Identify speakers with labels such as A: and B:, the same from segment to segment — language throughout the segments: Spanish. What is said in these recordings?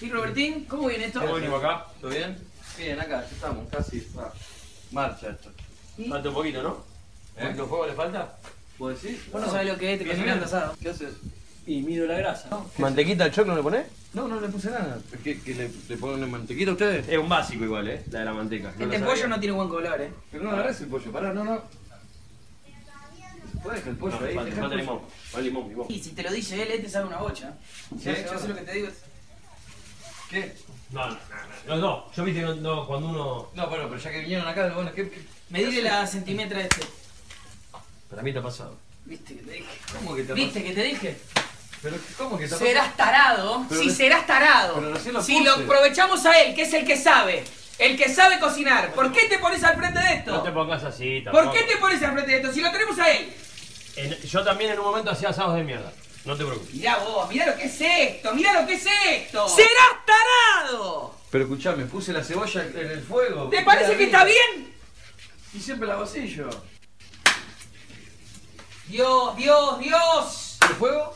A: ¿Y Robertín? ¿Cómo viene esto?
B: ¿Cómo venimos acá?
C: ¿Todo bien? Bien, acá, ya estamos, casi ah, marcha esto.
B: Falta un poquito, ¿no? ¿Un
C: ¿Eh?
B: de fuego le falta?
C: ¿Vos decís?
A: Vos no sabés lo que es, te cocinando asado.
C: ¿Qué haces?
B: Y mido la grasa. ¿Mantequita al choclo le ponés?
C: No, no le puse nada. ¿Qué, qué le, le ponen mantequita a ustedes?
B: Es un básico igual, ¿eh? La de la manteca.
A: Este pollo no tiene buen color, eh.
C: Pero no agarrás el pollo, pará, no, no. Puedes dejar el pollo
B: No,
C: ahí,
B: falta, limón. Falta limón, limón.
A: Y si te lo dice él, él te sabe una bocha.
C: Sí,
A: yo, sé lo que te digo.
C: ¿Qué?
B: No, no, no. No, no. Yo viste que no, no, cuando uno.
C: No, bueno, pero ya que vinieron acá, bueno, ¿qué? qué-
A: Medile la centimetra este.
B: Para mí te ha pasado.
A: ¿Viste que te dije?
C: ¿Cómo que te
A: ¿Viste que te dije?
C: ¿Pero cómo que te
A: Serás tarado.
C: Pero
A: sí,
C: re-
A: serás tarado.
C: pero recién lo
A: si
C: puse.
A: lo aprovechamos a él, que es el que sabe. El que sabe cocinar. ¿Por qué te pones al frente de esto?
B: No te pongas así, tampoco.
A: ¿Por qué te pones al frente de esto? Si lo tenemos a él.
B: En- yo también en un momento hacía asados de mierda. No te preocupes.
A: Mirá vos, mirá lo que es esto, mirá lo que es esto. ¡Serás tarado!
C: Pero escuchame, puse la cebolla en el fuego.
A: ¿Te parece que está bien?
C: Y siempre la yo.
A: Dios, Dios, Dios.
C: ¿El fuego?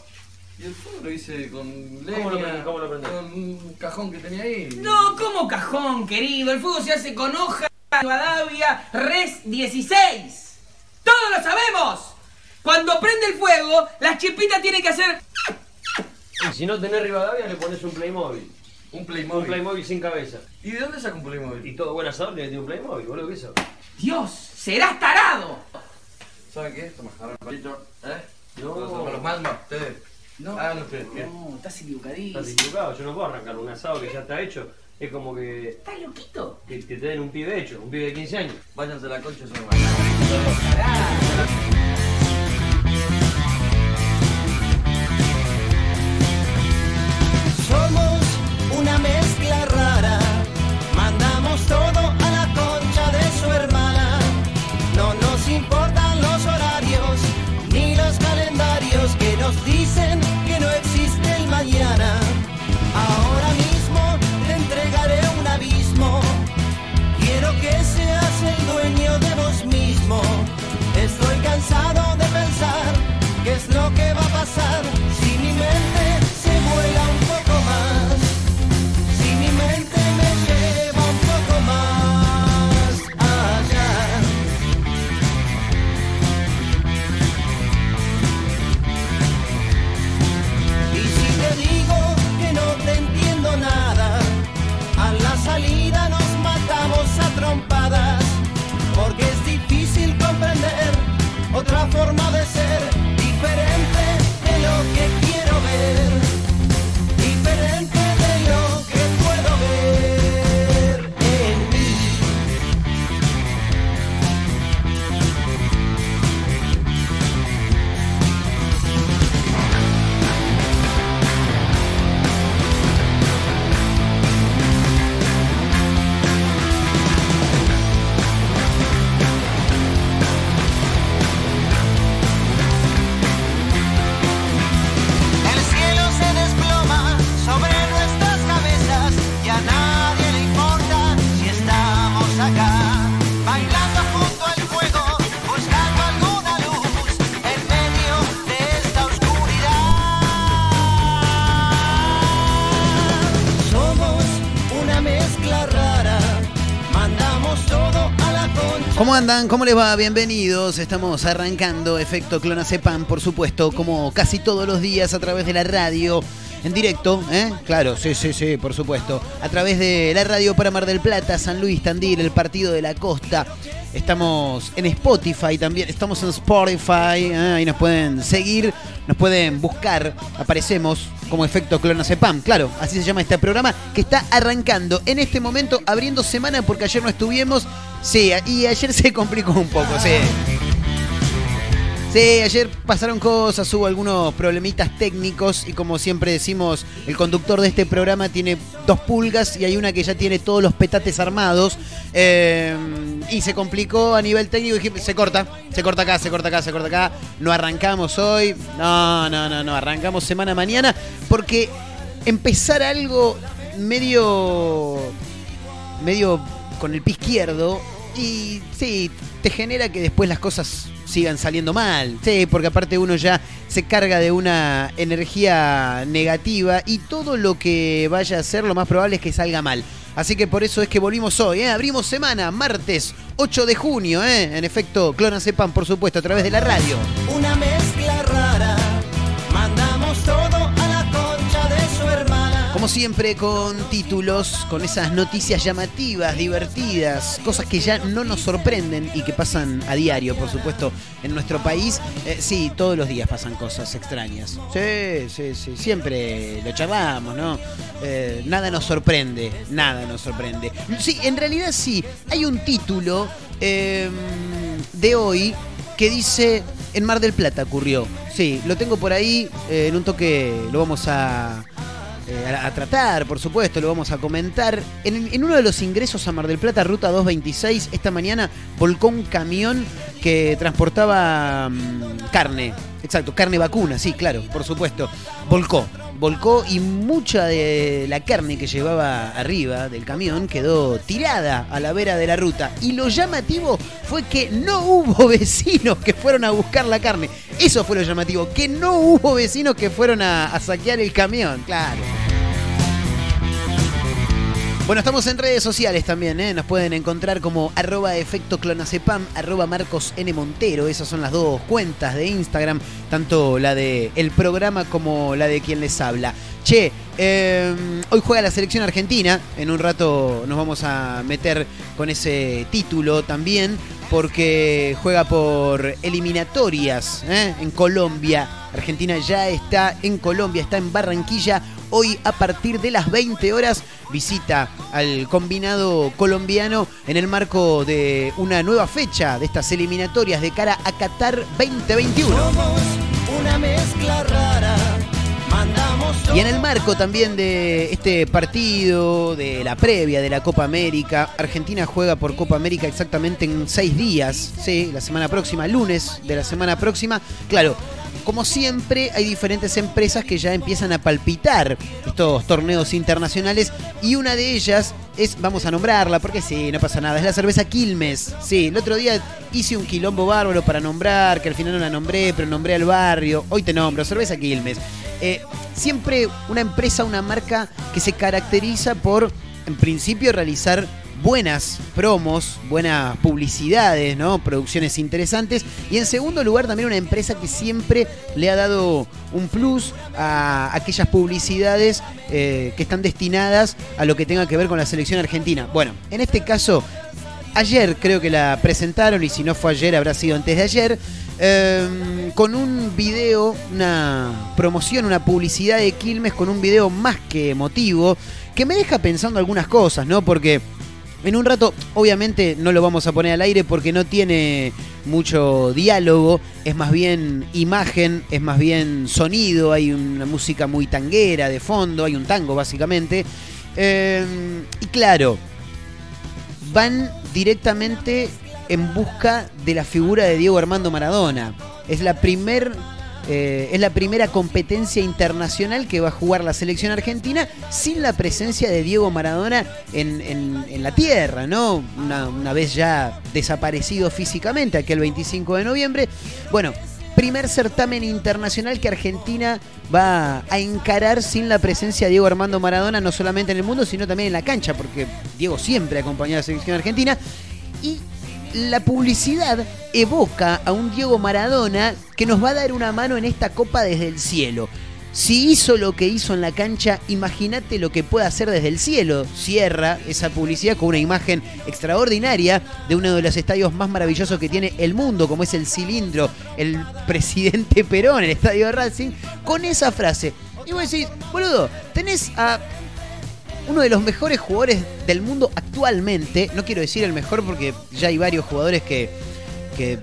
C: Y el fuego lo hice con leña,
B: ¿Cómo lo prendés? ¿Cómo lo prendés?
C: con un cajón que tenía ahí.
A: No, como cajón, querido. El fuego se hace con hoja de Rivadavia Res 16. ¡Todos lo sabemos! Cuando prende el fuego, las chispitas tienen que hacer...
B: Y si no tenés Rivadavia, le pones un Playmobil.
C: Un Playmobil.
B: Un Playmobil sin cabeza.
C: ¿Y de dónde saca un Playmobil?
B: Y todo buen asador le tiene un Playmobil, boludo, ¿qué eso?
A: Dios, serás tarado.
C: ¿Saben qué? Toma, agarra el palito. ¿Eh?
B: No.
C: ¿Los Malma? ¿Ustedes?
A: No,
C: Ah, no, ustedes.
A: No, estás
B: Estás
A: equivocadísimo.
B: equivocado, yo no puedo arrancar un asado que ya está hecho. Es como que,
A: ¿Estás loquito?
B: que, que te den un pibe hecho, un pibe de 15 años.
C: Váyanse a la concha de su hermano.
D: Nos
E: ¿Cómo andan? ¿Cómo les va? Bienvenidos. Estamos arrancando Efecto Clonazepam, por supuesto, como casi todos los días a través de la radio. En directo, ¿eh? Claro, sí, sí, sí, por supuesto. A través de la radio para Mar del Plata, San Luis, Tandil, el Partido de la Costa. Estamos en Spotify también, estamos en Spotify, ¿eh? ahí nos pueden seguir, nos pueden buscar, aparecemos como Efecto Clonazepam, claro, así se llama este programa que está arrancando en este momento, abriendo semana porque ayer no estuvimos, sí, y ayer se complicó un poco, sí. Sí, ayer pasaron cosas, hubo algunos problemitas técnicos y como siempre decimos, el conductor de este programa tiene dos pulgas y hay una que ya tiene todos los petates armados eh, y se complicó a nivel técnico se corta, se corta acá, se corta acá, se corta acá, no arrancamos hoy, no, no, no, no, arrancamos semana mañana porque empezar algo medio, medio con el pie izquierdo y sí, te genera que después las cosas sigan saliendo mal. Sí, porque aparte uno ya se carga de una energía negativa y todo lo que vaya a hacer lo más probable es que salga mal. Así que por eso es que volvimos hoy, ¿eh? abrimos semana, martes 8 de junio, ¿eh? en efecto, Clona Sepan, por supuesto, a través de la radio.
D: Una mezcla rara, mandamos todo
E: Como siempre, con títulos, con esas noticias llamativas, divertidas, cosas que ya no nos sorprenden y que pasan a diario, por supuesto, en nuestro país. Eh, sí, todos los días pasan cosas extrañas. Sí, sí, sí, siempre lo charlamos, ¿no? Eh, nada nos sorprende, nada nos sorprende. Sí, en realidad sí, hay un título eh, de hoy que dice en Mar del Plata ocurrió. Sí, lo tengo por ahí, eh, en un toque lo vamos a, eh, a, tratar, por supuesto, lo vamos a comentar. En, en uno de los ingresos a Mar del Plata, ruta 226, esta mañana volcó un camión que transportaba mm, carne. Exacto, carne vacuna, sí, claro, por supuesto. Volcó, volcó y mucha de la carne que llevaba arriba del camión quedó tirada a la vera de la ruta. Y lo llamativo fue que no hubo vecinos que fueron a buscar la carne. Eso fue lo llamativo, que no hubo vecinos que fueron a, a saquear el camión, claro. Bueno, estamos en redes sociales también, ¿eh? nos pueden encontrar como arroba efecto clonacepam, arroba Marcos N. Montero, esas son las dos cuentas de Instagram, tanto la de el programa como la de quien les habla. Che, eh, hoy juega la selección argentina, en un rato nos vamos a meter con ese título también, porque juega por eliminatorias ¿eh? en Colombia. Argentina ya está en Colombia, está en Barranquilla. Hoy a partir de las 20 horas visita al combinado colombiano en el marco de una nueva fecha de estas eliminatorias de cara a Qatar 2021.
D: Somos una mezcla rara, mandamos todo
E: Y en el marco también de este partido, de la previa de la Copa América, Argentina juega por Copa América exactamente en seis días, sí, la semana próxima, lunes de la semana próxima. Claro, como siempre, hay diferentes empresas que ya empiezan a palpitar estos torneos internacionales y una de ellas es, vamos a nombrarla, porque sí, no pasa nada, es la cerveza Quilmes. Sí, el otro día hice un quilombo bárbaro para nombrar, que al final no la nombré, pero nombré al barrio. Hoy te nombro, cerveza Quilmes. Eh, siempre una empresa, una marca que se caracteriza por, en principio, realizar buenas promos, buenas publicidades, ¿no? Producciones interesantes. Y en segundo lugar, también una empresa que siempre le ha dado un plus a aquellas publicidades eh, que están destinadas a lo que tenga que ver con la selección argentina. Bueno, en este caso, ayer creo que la presentaron, y si no fue ayer, habrá sido antes de ayer. eh, con un video, una promoción, una publicidad de Quilmes con un video más que emotivo, que me deja pensando algunas cosas, ¿no? Porque en un rato, obviamente, no lo vamos a poner al aire porque no tiene mucho diálogo, es más bien imagen, es más bien sonido, hay una música muy tanguera de fondo, hay un tango básicamente. Eh, y claro, van directamente en busca de la figura de Diego Armando Maradona. Es la primer eh, es la primera competencia internacional que va a jugar la selección argentina sin la presencia de Diego Maradona en, en- la tierra, ¿no? Una, una vez ya desaparecido físicamente, aquel 25 de noviembre. Bueno, primer certamen internacional que Argentina va a encarar sin la presencia de Diego Armando Maradona, no solamente en el mundo, sino también en la cancha, porque Diego siempre acompañó a la selección argentina. Y la publicidad evoca a un Diego Maradona que nos va a dar una mano en esta copa desde el cielo. Si hizo lo que hizo en la cancha, imagínate lo que puede hacer desde el cielo. Cierra esa publicidad con una imagen extraordinaria de uno de los estadios más maravillosos que tiene el mundo, como es el cilindro, el presidente Perón, el estadio de Racing, con esa frase. Y vos decís, boludo, tenés a uno de los mejores jugadores del mundo actualmente. No quiero decir el mejor porque ya hay varios jugadores que, que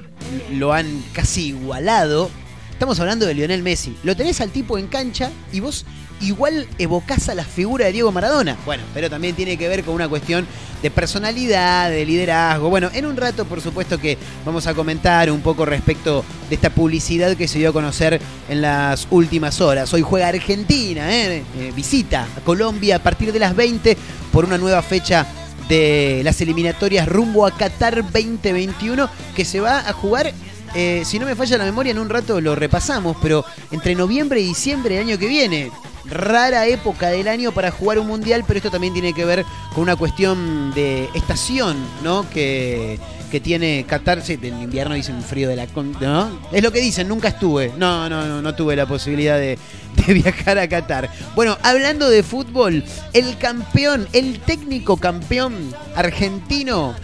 E: lo han casi igualado. Estamos hablando de Lionel Messi. Lo tenés al tipo en cancha y vos igual evocás a la figura de Diego Maradona. Bueno, pero también tiene que ver con una cuestión de personalidad, de liderazgo. Bueno, en un rato, por supuesto, que vamos a comentar un poco respecto de esta publicidad que se dio a conocer en las últimas horas. Hoy juega Argentina, ¿eh? Eh, visita a Colombia a partir de las 20 por una nueva fecha de las eliminatorias rumbo a Qatar 2021 que se va a jugar eh, si no me falla la memoria, en un rato lo repasamos, pero entre noviembre y diciembre del año que viene. Rara época del año para jugar un mundial, pero esto también tiene que ver con una cuestión de estación, ¿no? Que, que tiene Qatar. Sí, en invierno dicen frío de la. ¿no? Es lo que dicen, nunca estuve. No, no, no, no tuve la posibilidad de, viajar a Qatar. Bueno, hablando de fútbol, el campeón, el técnico campeón argentino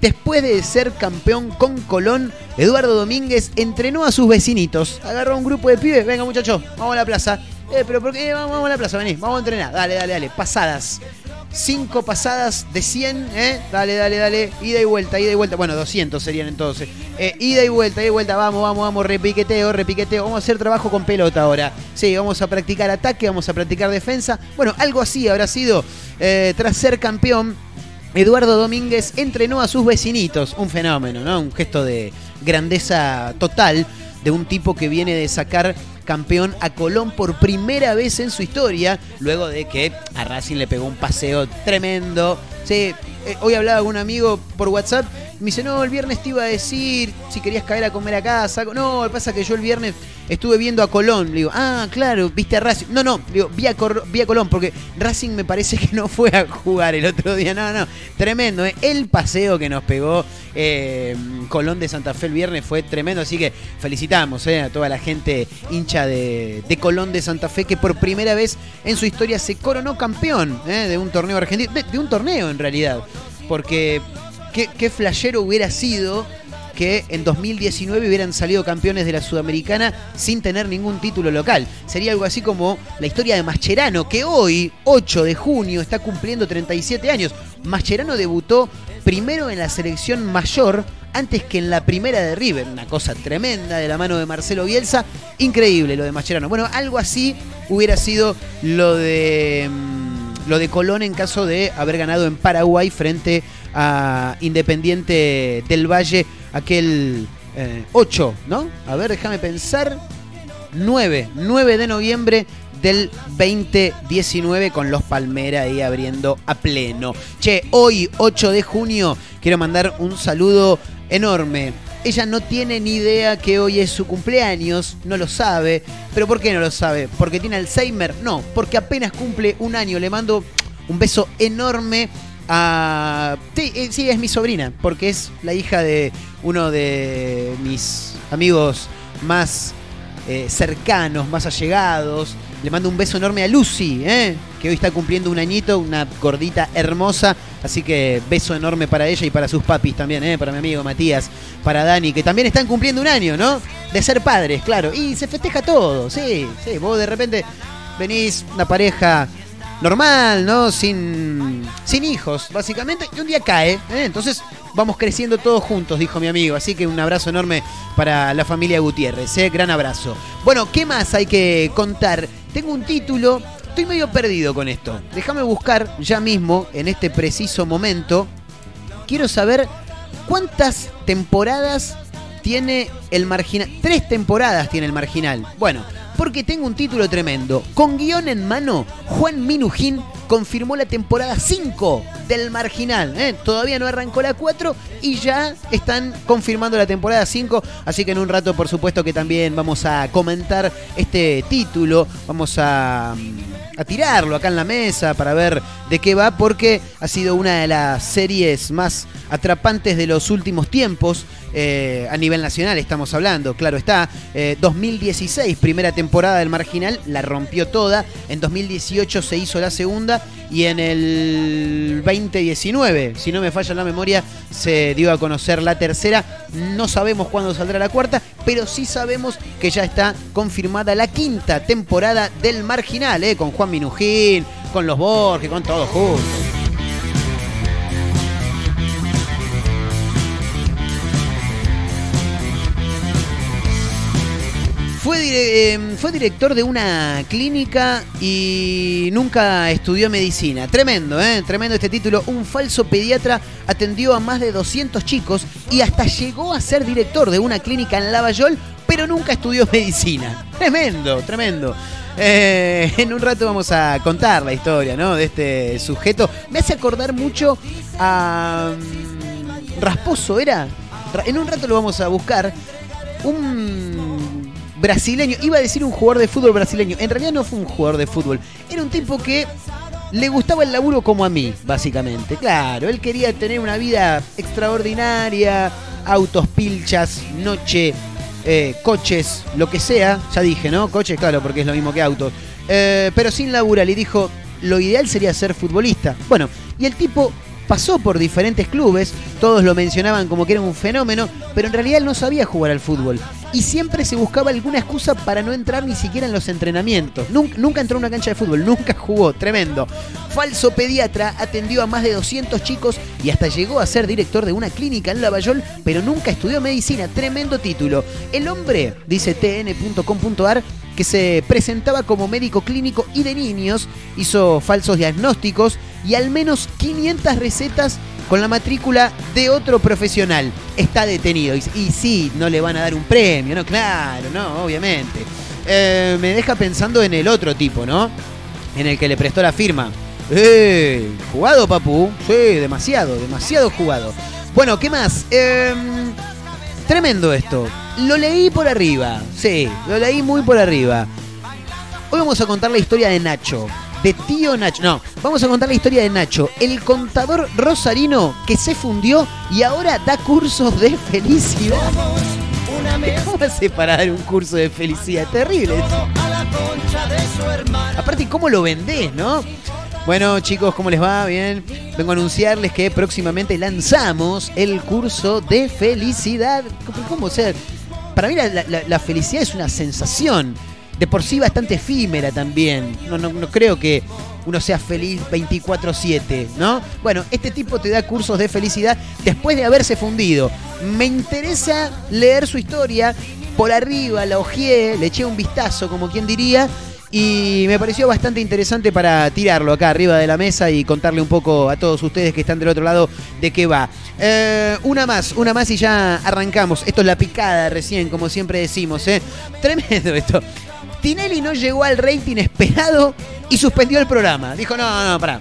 E: Después de ser campeón con Colón, Eduardo Domínguez entrenó a sus vecinitos. Agarró un grupo de pibes. Venga, muchachos, vamos a la plaza. Eh, pero ¿por qué? Vamos, vamos a la plaza, vení, vamos a entrenar. Dale, dale, dale. Pasadas. Cinco pasadas de 100, ¿eh? Dale, dale, dale. Ida y vuelta, ida y vuelta. Bueno, 200 serían entonces. Eh, ida y vuelta, ida y vuelta. Vamos, vamos, vamos. Repiqueteo, repiqueteo. Vamos a hacer trabajo con pelota ahora. Sí, vamos a practicar ataque, vamos a practicar defensa. Bueno, algo así habrá sido eh, tras ser campeón. Eduardo Domínguez entrenó a sus vecinitos. Un fenómeno, ¿no? Un gesto de grandeza total de un tipo que viene de sacar campeón a Colón por primera vez en su historia, luego de que a Racing le pegó un paseo tremendo. Sí, eh, hoy hablaba con un amigo por WhatsApp, me dice, no, el viernes te iba a decir si querías caer a comer a casa. No, pasa es que yo el viernes estuve viendo a Colón. Le digo, ah, claro, viste a Racing. No, no, le digo, vi a, Colón, porque Racing me parece que no fue a jugar el otro día. No, no, tremendo, ¿eh? El paseo que nos pegó eh, Colón de Santa Fe el viernes fue tremendo, así que felicitamos eh, a toda la gente hincha de, de Colón de Santa Fe que por primera vez en su historia se coronó campeón eh, de un torneo argentino, de un torneo en realidad, porque qué, qué flashero hubiera sido que en 2019 hubieran salido campeones de la Sudamericana sin tener ningún título local. Sería algo así como la historia de Mascherano, que hoy, 8 de junio, está cumpliendo 37 años. Mascherano debutó primero en la selección mayor antes que en la primera de River. Una cosa tremenda de la mano de Marcelo Bielsa. Increíble lo de Mascherano. Bueno, algo así hubiera sido lo de... mm, Lo de Colón en caso de haber ganado en Paraguay frente a Independiente del Valle aquel eh, 8, ¿no? A ver, déjame pensar. 9, 9 de noviembre del 2019 con los Palmera ahí abriendo a pleno. Che, hoy 8 de junio quiero mandar un saludo enorme. Ella no tiene ni idea que hoy es su cumpleaños, no lo sabe. ¿Pero por qué no lo sabe? ¿Porque tiene Alzheimer? No, porque apenas cumple un año. Le mando un beso enorme a... Sí, eh, sí, es mi sobrina, porque es la hija de uno de mis amigos más eh, cercanos, más allegados. Le mando un beso enorme a Lucy, ¿eh? que hoy está cumpliendo un añito, una gordita hermosa. Así que beso enorme para ella y para sus papis también, ¿eh? para mi amigo Matías, para Dani, que también están cumpliendo un año, ¿no? De ser padres, claro. Y se festeja todo, sí, sí. Vos de repente venís, una pareja normal, ¿no? Sin, sin hijos, básicamente, y un día cae. ¿eh? Entonces vamos creciendo todos juntos, dijo mi amigo. Así que un abrazo enorme para la familia Gutiérrez, ¿eh? gran abrazo. Bueno, ¿qué más hay que contar? Tengo un título, estoy medio perdido con esto. Déjame buscar ya mismo, en este preciso momento. Quiero saber cuántas temporadas tiene el marginal. Tres temporadas tiene el marginal. Bueno, porque tengo un título tremendo. Con guion en mano, Juan Minujín confirmó la temporada 5 del Marginal. ¿eh? Todavía no arrancó la 4 y ya están confirmando la temporada 5. Así que en un rato, por supuesto, que también vamos a comentar este título. Vamos a, a tirarlo acá en la mesa para ver de qué va, porque ha sido una de las series más atrapantes de los últimos tiempos. eh, a nivel nacional estamos hablando, claro está. Eh, 2016, primera temporada del Marginal, la rompió toda. En 2018 se hizo la segunda y en el 2019, si no me falla la memoria, se dio a conocer la tercera. No sabemos cuándo saldrá la cuarta, pero sí sabemos que ya está confirmada la quinta temporada del Marginal, eh, con Juan Minujín, con los Borges, con todos juntos. Eh, fue director de una clínica y nunca estudió medicina. Tremendo, ¿eh? Tremendo este título. Un falso pediatra atendió a más de 200 chicos y hasta llegó a ser director de una clínica en Lavallol, pero nunca estudió medicina. Tremendo, tremendo. Eh, en un rato vamos a contar la historia, ¿no? De este sujeto. Me hace acordar mucho a... mm, Rasposo, ¿era? Ra- En un rato lo vamos a buscar. un brasileño, iba a decir un jugador de fútbol brasileño, en realidad no fue un jugador de fútbol, era un tipo que le gustaba el laburo como a mí, básicamente. Claro, él quería tener una vida extraordinaria, autos, pilchas, noche, eh, coches, lo que sea. Ya dije, ¿no? Coches, claro, porque es lo mismo que autos. Eh, pero sin laburar, y dijo, lo ideal sería ser futbolista. Bueno, y el tipo pasó por diferentes clubes, todos lo mencionaban como que era un fenómeno, pero en realidad él no sabía jugar al fútbol. Y siempre se buscaba alguna excusa para no entrar ni siquiera en los entrenamientos. Nunca, entró en una cancha de fútbol, nunca jugó, tremendo. Falso pediatra, atendió a más de 200 chicos y hasta llegó a ser director de una clínica en Lavallol, pero nunca estudió medicina, tremendo título. El hombre, dice tn.com.ar, que se presentaba como médico clínico y de niños, hizo falsos diagnósticos y al menos 500 recetas con la matrícula de otro profesional. Está detenido. Y, sí, no le van a dar un premio, ¿no? Claro, no, obviamente. Eh, me deja pensando en el otro tipo, ¿no? En el que le prestó la firma. ¡Eh! ¿Jugado, papu? Sí, demasiado, demasiado jugado. Bueno, ¿qué más? Em, tremendo esto. Lo leí por arriba. Sí, lo leí muy por arriba. Hoy vamos a contar la historia de Nacho. De tío Nacho. No, vamos a contar la historia de Nacho, el contador rosarino que se fundió y ahora da cursos de felicidad. ¿Cómo hace para dar un curso de felicidad? Terrible. Aparte, ¿cómo lo vendés, no? Bueno, chicos, ¿cómo les va? Bien. Vengo a anunciarles que próximamente lanzamos el curso de felicidad. ¿Cómo? O sea, para mí la felicidad es una sensación. De por sí bastante efímera también. No, no, no creo que uno sea feliz 24-7, ¿no? Bueno, este tipo te da cursos de felicidad después de haberse fundido. Me interesa leer su historia. Por arriba la ojeé, le eché un vistazo, como quien diría. Y me pareció bastante interesante para tirarlo acá arriba de la mesa y contarle un poco a todos ustedes que están del otro lado de qué va. Eh, una más, una más y ya arrancamos. Esto es la picada recién, como siempre decimos, ¿eh? Tremendo esto. Tinelli no llegó al rating esperado y suspendió el programa. Dijo, no, no, pará.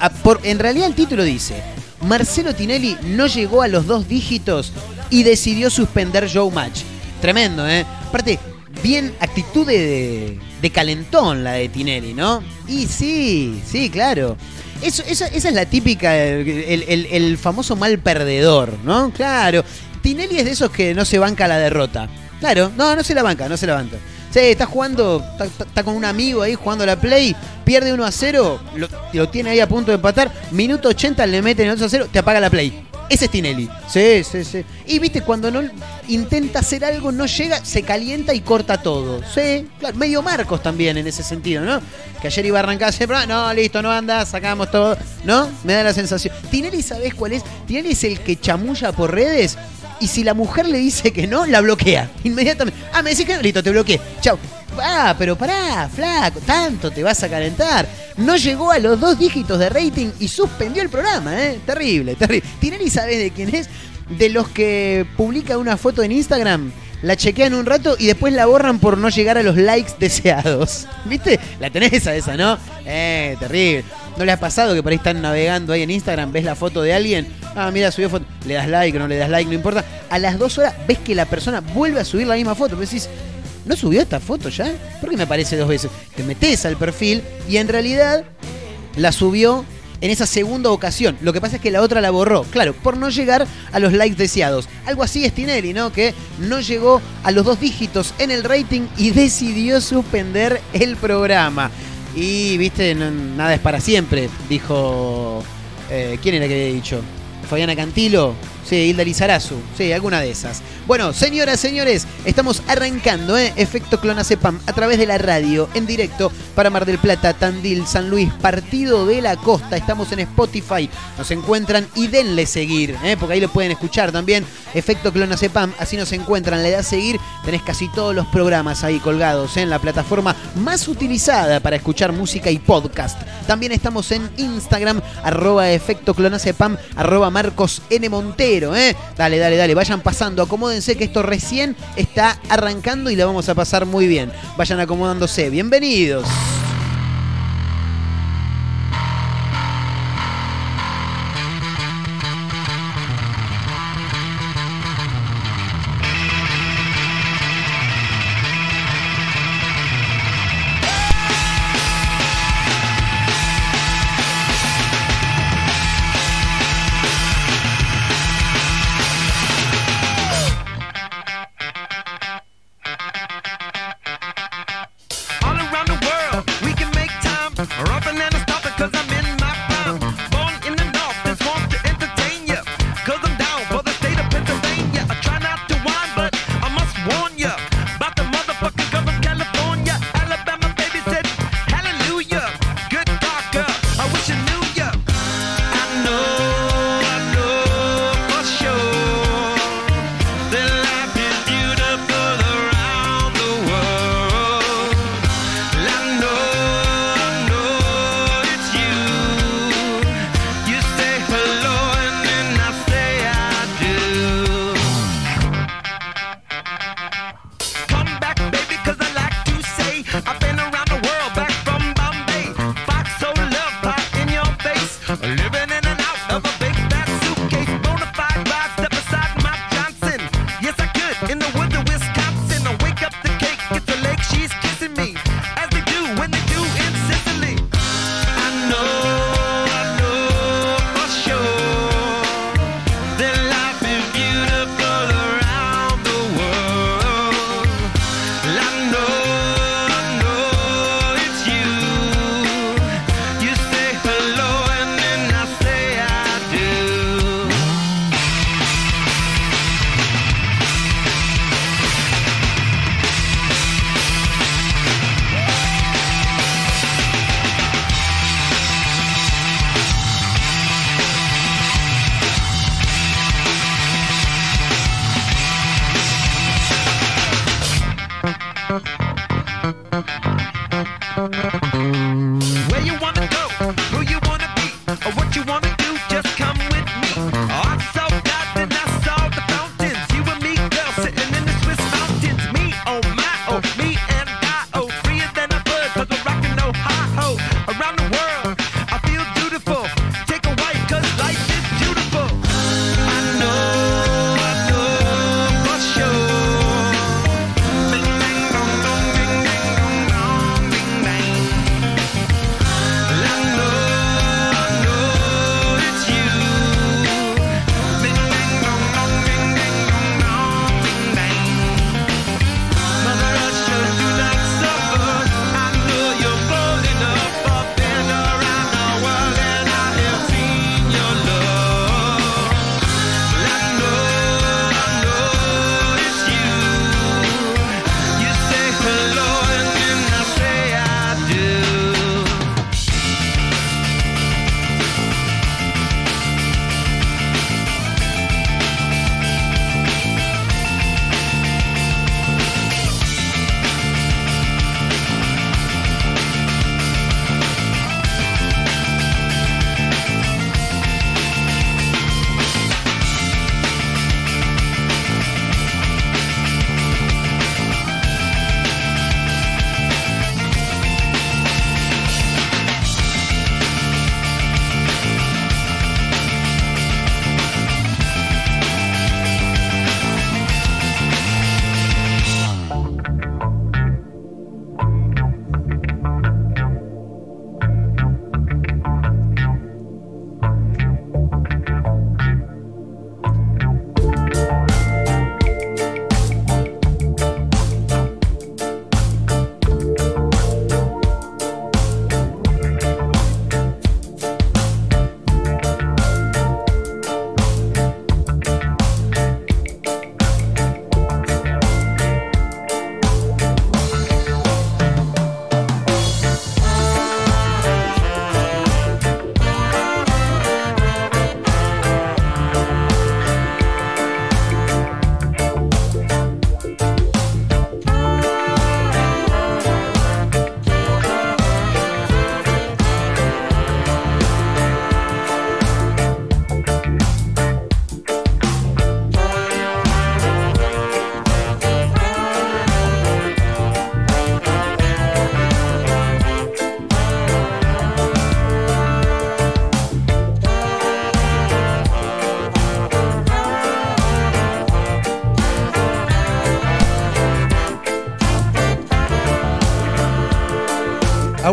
E: A- por- en realidad el título dice, Marcelo Tinelli no llegó a los dos dígitos y decidió suspender Showmatch. Tremendo, ¿eh? Aparte, bien actitud de, de calentón la de Tinelli, ¿no? Y sí, sí, claro. Eso, esa, esa es la típica, el, el- el famoso mal perdedor, ¿no? Claro. Tinelli es de esos que no se banca la derrota. Claro, no, no se la banca, no se la banca. Sí, está jugando, está, con un amigo ahí jugando la Play, pierde 1 a 0, lo, lo tiene ahí a punto de empatar, minuto 80 le meten el 2 a 0, te apaga la Play. Ese es Tinelli. Sí, sí, sí. Y viste, cuando no intenta hacer algo, no llega, se calienta y corta todo. Sí, claro. Medio Marcos también en ese sentido, ¿no? Que ayer iba a arrancar siempre, no, listo, no anda, sacamos todo. ¿No? Me da la sensación. Tinelli, ¿sabés cuál es? Tinelli es el que chamulla por redes y si la mujer le dice que no, la bloquea. Inmediatamente. Ah, me decís que listo, te bloqueé. Chau. Ah, pero pará, flaco, tanto te vas a calentar. No llegó a los dos dígitos de rating y suspendió el programa, ¿eh? Terrible, terrible. Tinelli, ¿sabés de quién es? De los que publica una foto en Instagram, la chequean un rato y después la borran por no llegar a los likes deseados. ¿Viste? La tenés esa, esa, ¿no? Eh, terrible. ¿No le ha pasado que por ahí están navegando ahí en Instagram, ves la foto de alguien? Ah, mira, subió foto. Le das like o no le das like, no importa. A las dos horas ves que la persona vuelve a subir la misma foto. Pero decís, ¿no subió esta foto ya? ¿Por qué me aparece dos veces? Te metes al perfil y en realidad la subió en esa segunda ocasión. Lo que pasa es que la otra la borró, claro, por no llegar a los likes deseados. Algo así es Tinelli, ¿no? Que no llegó a los dos dígitos en el rating y decidió suspender el programa. Y, viste, nada es para siempre, dijo... eh, ¿Quién era que había dicho? Fabiana Cantilo. Sí, Hilda Lizarazu. Sí, alguna de esas. Bueno, señoras, señores, estamos arrancando, ¿eh? Efecto Clonacepam a través de la radio, en directo para Mar del Plata, Tandil, San Luis, Partido de la Costa. Estamos en Spotify. Nos encuentran y denle seguir, ¿eh? Porque ahí lo pueden escuchar también. Efecto Clonacepam, así nos encuentran. Le das seguir, tenés casi todos los programas ahí colgados ¿eh? en la plataforma más utilizada para escuchar música y podcast. También estamos en Instagram, arroba efecto clonacepam, arroba Marcos N. Montero, ¿eh? Dale, dale, dale, vayan pasando, acomódense que esto recién está arrancando y la vamos a pasar muy bien. Vayan acomodándose, bienvenidos.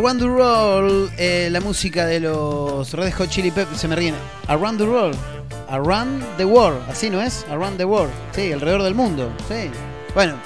F: Around the World,
E: eh, la música de los Red Hot Chili Peppers, se me ríen. Around the World, Around the World, así no es, Around the World, sí, alrededor del mundo, sí. Bueno,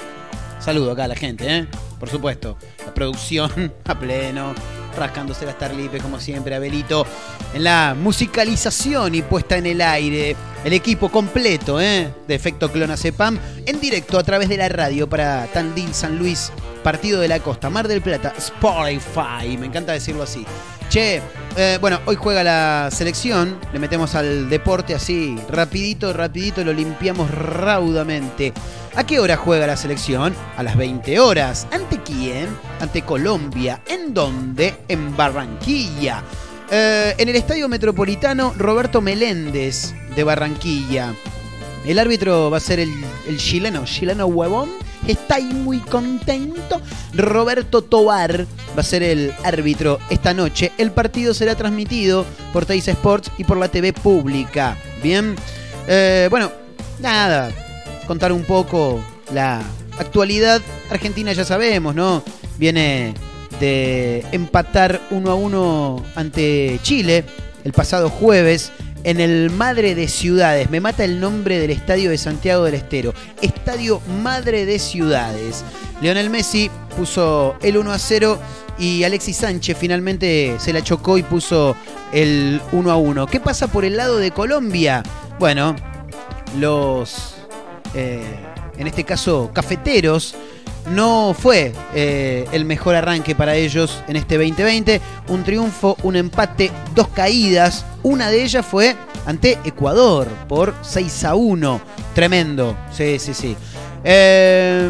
E: saludo acá a la gente, ¿eh? por supuesto. La producción a pleno, rascándose las tarlipes como siempre, Abelito. En la musicalización y puesta en el aire, el equipo completo ¿eh? de Efecto Clona Cepam, en directo a través de la radio para Tandil San Luis Partido de la Costa, Mar del Plata, Spotify, me encanta decirlo así. Che, eh, bueno, hoy juega la selección, le metemos al deporte así, rapidito, rapidito, lo limpiamos raudamente. ¿A qué hora juega la selección? A las 20 horas. ¿Ante quién? Ante Colombia. ¿En dónde? En Barranquilla. Eh, en el Estadio Metropolitano, Roberto Meléndez de Barranquilla. El árbitro va a ser el, el chileno, chileno huevón. Está ahí muy contento. Roberto Tobar va a ser el árbitro esta noche. El partido será transmitido por Teis Sports y por la TV pública. Bien. Eh, bueno, nada. Contar un poco la actualidad. Argentina ya sabemos, ¿no? Viene de empatar 1 a 1 ante Chile el pasado jueves en el Madre de Ciudades. Me mata el nombre del estadio de Santiago del Estero. Estadio Madre de Ciudades. Lionel Messi puso el 1 a 0 y Alexis Sánchez finalmente se la chocó y puso el 1 a 1. ¿Qué pasa por el lado de Colombia? Bueno, los, eh, en este caso, cafeteros, no fue eh, el mejor arranque para ellos en este 2020. Un triunfo, un empate, dos caídas. Una de ellas fue ante Ecuador por 6 a 1. Tremendo. Sí, sí, sí. Eh,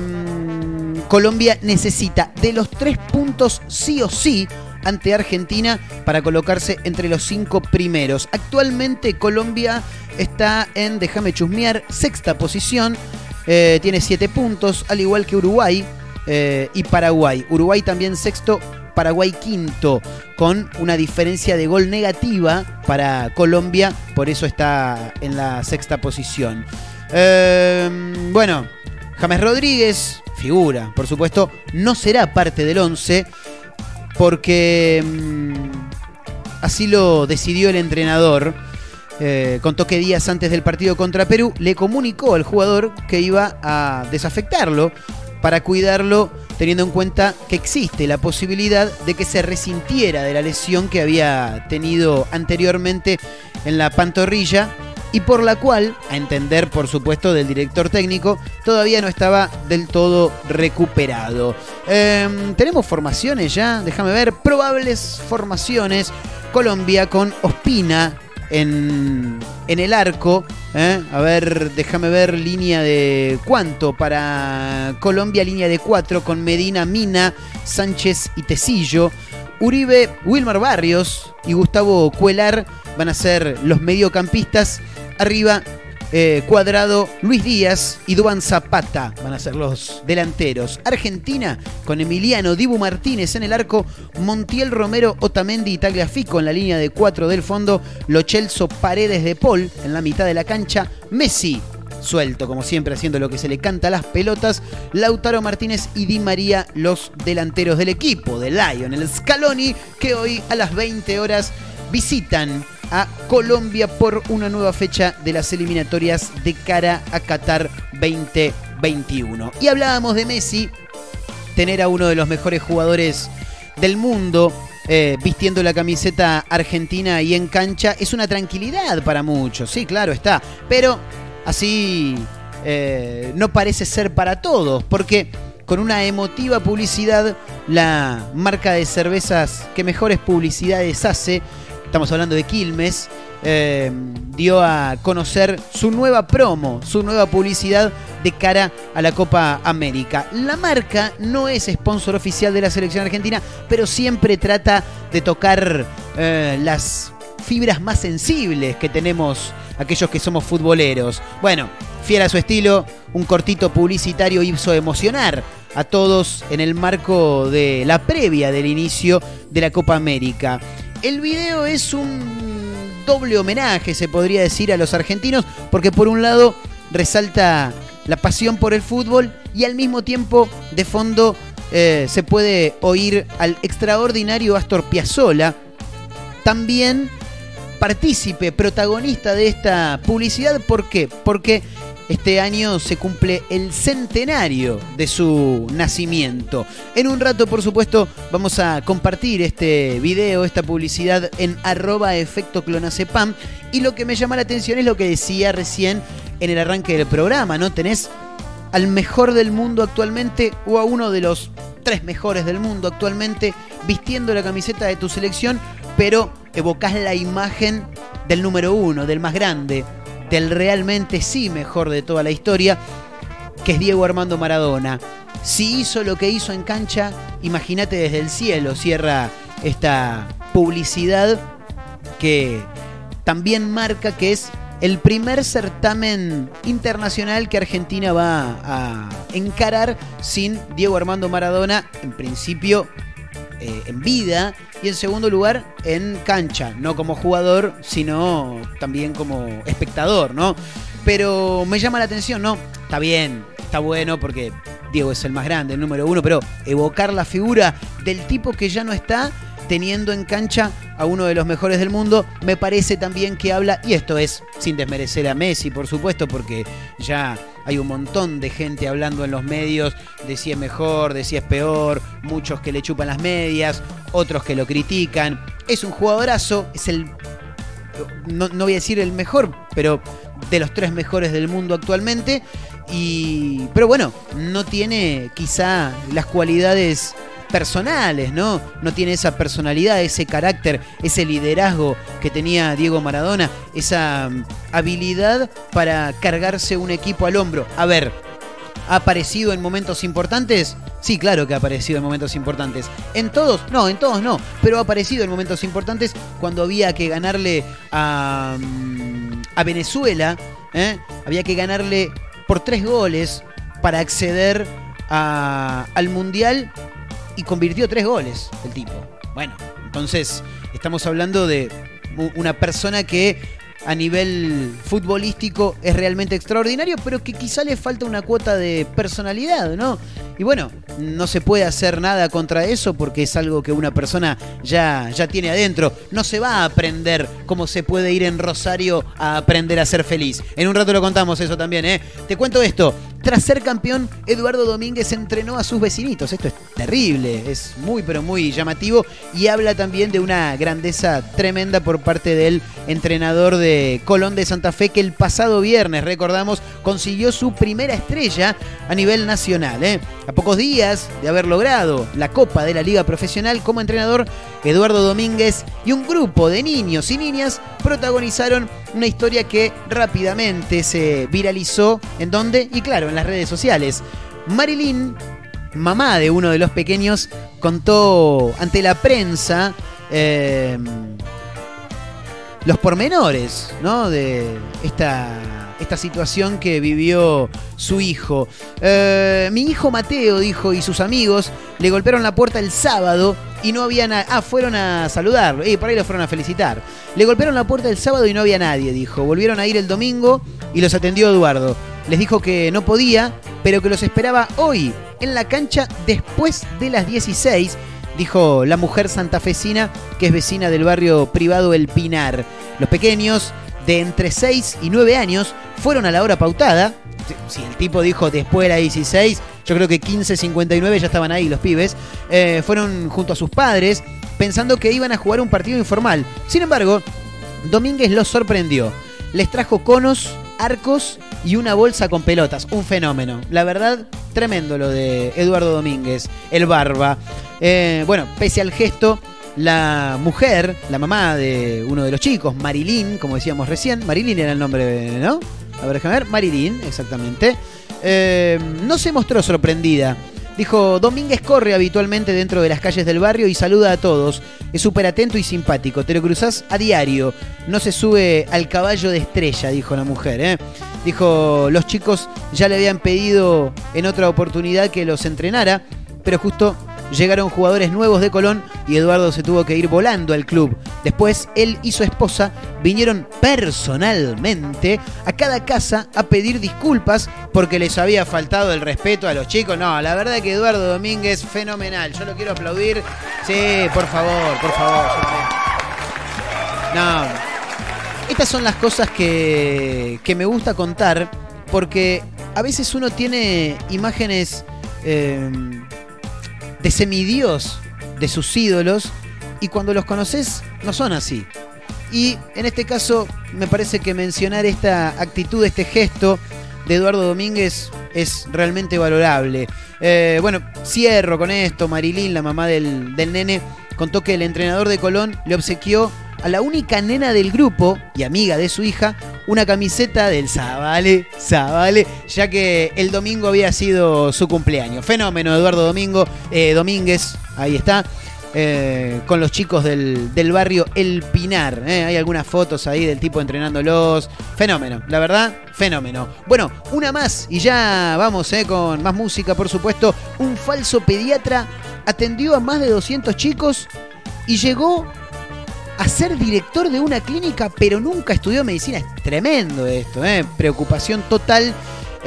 E: Colombia necesita de los tres puntos sí o sí ante Argentina para colocarse entre los cinco primeros. Actualmente Colombia está en, déjame chusmear, sexta posición. Eh, tiene siete puntos, al igual que Uruguay eh, y Paraguay. Uruguay también sexto, Paraguay quinto, con una diferencia de gol negativa para Colombia, por eso está en la sexta posición. Eh, bueno, James Rodríguez, figura, por supuesto, no será parte del 11 porque mm, así lo decidió el entrenador. Eh, contó que días antes del partido contra Perú le comunicó al jugador que iba a desafectarlo para cuidarlo teniendo en cuenta que existe la posibilidad de que se resintiera de la lesión que había tenido anteriormente en la pantorrilla y por la cual, a entender por supuesto del director técnico, todavía no estaba del todo recuperado. Em, Tenemos formaciones ya, déjame ver, probables formaciones. Colombia con Ospina en, en el arco. ¿eh? A ver, déjame ver línea de cuánto para Colombia, línea de 4 con Medina, Mina, Sánchez y Tecillo. Uribe, Wilmar Barrios y Gustavo Cuelar van a ser los mediocampistas. Arriba, eh, Cuadrado, Luis Díaz y Duan Zapata van a ser los delanteros. Argentina con Emiliano Dibu Martínez en el arco, Montiel Romero, Otamendi y Tagliafico en la línea de 4 del fondo, Lochelso Paredes de Paul en la mitad de la cancha, Messi suelto, como siempre, haciendo lo que se le canta a las pelotas. Lautaro Martínez y Di María, los delanteros del equipo de Lionel Scaloni, que hoy a las 20 horas visitan a Colombia por una nueva fecha de las eliminatorias de cara a Qatar 2021. Y hablábamos de Messi, tener a uno de los mejores jugadores del mundo eh, vistiendo la camiseta argentina y en cancha es una tranquilidad para muchos, sí, claro está, pero así eh, no parece ser para todos, porque con una emotiva publicidad, la marca de cervezas que mejores publicidades hace, estamos hablando de Quilmes, eh, dio a conocer su nueva promo, su nueva publicidad de cara a la Copa América. La marca no es sponsor oficial de la selección argentina, pero siempre trata de tocar eh, las fibras más sensibles que tenemos aquellos que somos futboleros. Bueno, fiel a su estilo, un cortito publicitario hizo emocionar a todos en el marco de la previa del inicio de la Copa América. El video es un doble homenaje, se podría decir, a los argentinos, porque por un lado resalta la pasión por el fútbol y al mismo tiempo de fondo eh, se puede oír al extraordinario Astor Piazzolla, también partícipe, protagonista de esta publicidad. ¿Por qué? Porque este año se cumple el centenario de su nacimiento. En un rato, por supuesto, vamos a compartir este video, esta publicidad en arroba efecto clonacepam. Y lo que me llama la atención es lo que decía recién en el arranque del programa, ¿no? Tenés al mejor del mundo actualmente o a uno de los tres mejores del mundo actualmente vistiendo la camiseta de tu selección, pero evocás la imagen del número uno, del más grande, del realmente sí mejor de toda la historia, que es Diego Armando Maradona. Si hizo lo que hizo en cancha, imagínate desde el cielo, cierra esta publicidad que también marca que es el primer certamen internacional que Argentina va a encarar sin Diego Armando Maradona, en principio eh, en vida y en segundo lugar en cancha, no como jugador, sino también como espectador, ¿no? Pero me llama la atención, ¿no? Está bien, está bueno porque Diego es el más grande, el número uno, pero evocar la figura del tipo que ya no está teniendo en cancha a uno de los mejores del mundo, me parece también que habla, y esto es sin desmerecer a Messi, por supuesto, porque ya hay un montón de gente hablando en los medios de si es mejor, de si es peor, muchos que le chupan las medias, otros que lo critican. Es un jugadorazo, es el, no, no voy a decir el mejor, pero de los tres mejores del mundo actualmente. Y, pero bueno, no tiene quizá las cualidades personales, ¿no? No tiene esa personalidad, ese carácter, ese liderazgo que tenía Diego Maradona, esa mm, habilidad para cargarse un equipo al hombro. A ver, ¿ha aparecido en momentos importantes? Sí, claro que ha aparecido en momentos importantes. ¿En todos? No, en todos no. Pero ha aparecido en momentos importantes cuando había que ganarle a, mm, Venezuela. ¿eh? Había que ganarle por tres goles para acceder al Mundial y convirtió tres goles el tipo. Bueno, entonces estamos hablando de una persona que a nivel futbolístico es realmente extraordinario, pero que quizá le falta una cuota de personalidad, ¿no? Y bueno, no se puede hacer nada contra eso porque es algo que una persona ya, ya tiene adentro. No se va a aprender cómo se puede ir en Rosario a aprender a ser feliz. En un rato lo contamos eso también, ¿eh? Te cuento esto. Tras ser campeón, Eduardo Domínguez entrenó a sus vecinitos. Esto es terrible, es muy pero muy llamativo y habla también de una grandeza tremenda por parte del entrenador de Colón de Santa Fe que el pasado viernes, recordamos, consiguió su primera estrella a nivel nacional. ¿eh? A pocos días de haber logrado la Copa de la Liga Profesional como entrenador, Eduardo Domínguez y un grupo de niños y niñas protagonizaron una historia que rápidamente se viralizó. ¿En dónde? Y claro, en las redes sociales. Marilyn, mamá de uno de los pequeños, contó ante la prensa eh, los pormenores ¿no? de esta, esta situación que vivió su hijo. Eh, mi hijo Mateo, dijo, y sus amigos le golpearon la puerta el sábado y no había nadie. Ah, fueron a saludarlo. Y por ahí lo fueron a felicitar. Le golpearon la puerta el sábado y no había nadie, dijo. Volvieron a ir el domingo y los atendió Eduardo. Les dijo que no podía, pero que los esperaba hoy en la cancha después de las 16 dijo la mujer santafesina que es vecina del barrio privado El Pinar. Los pequeños de entre 6 y 9 años fueron a la hora pautada. Si el tipo dijo después de las 16, yo creo que 15.59 ya estaban ahí los pibes. Eh, fueron junto a sus padres pensando que iban a jugar un partido informal. Sin embargo, Domínguez los sorprendió. Les trajo conos, arcos y una bolsa con pelotas. Un fenómeno. La verdad, tremendo lo de Eduardo Domínguez, el barba. Eh, bueno, pese al gesto, la mujer, la mamá de uno de los chicos, Marilyn, como decíamos recién, Marilyn era el nombre, ¿no? A ver, déjame ver, Marilyn, exactamente. Eh, no se mostró sorprendida. Dijo, Domínguez corre habitualmente dentro de las calles del barrio y saluda a todos. Es súper atento y simpático. Te lo cruzás a diario. No se sube al caballo de estrella, dijo la mujer. ¿eh? Dijo, los chicos ya le habían pedido en otra oportunidad que los entrenara, pero justo llegaron jugadores nuevos de Colón y Eduardo se tuvo que ir volando al club. Después, él y su esposa vinieron personalmente a cada casa a pedir disculpas porque les había faltado el respeto a los chicos. No, la verdad que Eduardo Domínguez, fenomenal. Yo lo quiero aplaudir. Sí, por favor, por favor. No. Estas son las cosas que, que me gusta contar porque a veces uno tiene imágenes eh, de semidios de sus ídolos y cuando los conoces no son así. Y en este caso me parece que mencionar esta actitud, este gesto de Eduardo Domínguez es realmente valorable. Eh, bueno, cierro con esto. Marilyn, la mamá del, del nene, contó que el entrenador de Colón le obsequió a la única nena del grupo y amiga de su hija una camiseta del Zabale, Zabale, ya que el domingo había sido su cumpleaños. Fenómeno, Eduardo Domingo, eh, Domínguez, ahí está. eh, con los chicos del, del barrio El Pinar. eh. Hay algunas fotos ahí del tipo entrenándolos. Fenómeno, la verdad, fenómeno. Bueno, una más y ya vamos con más música, por supuesto. Un falso pediatra atendió a más de 200 chicos y llegó a ser director de una clínica, pero nunca estudió medicina. Es tremendo esto, ¿eh? Preocupación total.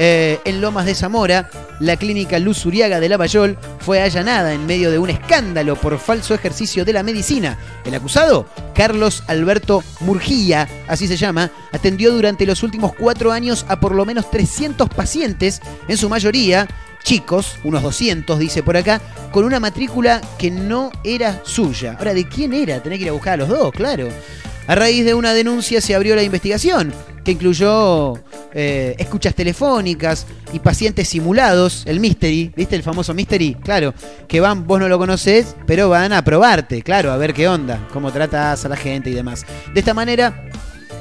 E: eh, en Lomas de Zamora, la clínica Luz Uriaga de Lavallol fue allanada en medio de un escándalo por falso ejercicio de la medicina. El acusado, Carlos Alberto Murgía, así se llama, atendió durante los últimos cuatro años a por lo menos 300 pacientes, en su mayoría chicos, unos 200 dice por acá, con una matrícula que no era suya. Ahora, ¿de quién era? Tenés que ir a buscar a los dos, claro. A raíz de una denuncia se abrió la investigación, que incluyó eh, escuchas telefónicas y pacientes simulados, el Mystery, ¿viste el famoso Mystery? Claro, que van, vos no lo conocés, pero van a probarte, claro, a ver qué onda, cómo tratas a la gente y demás. De esta manera,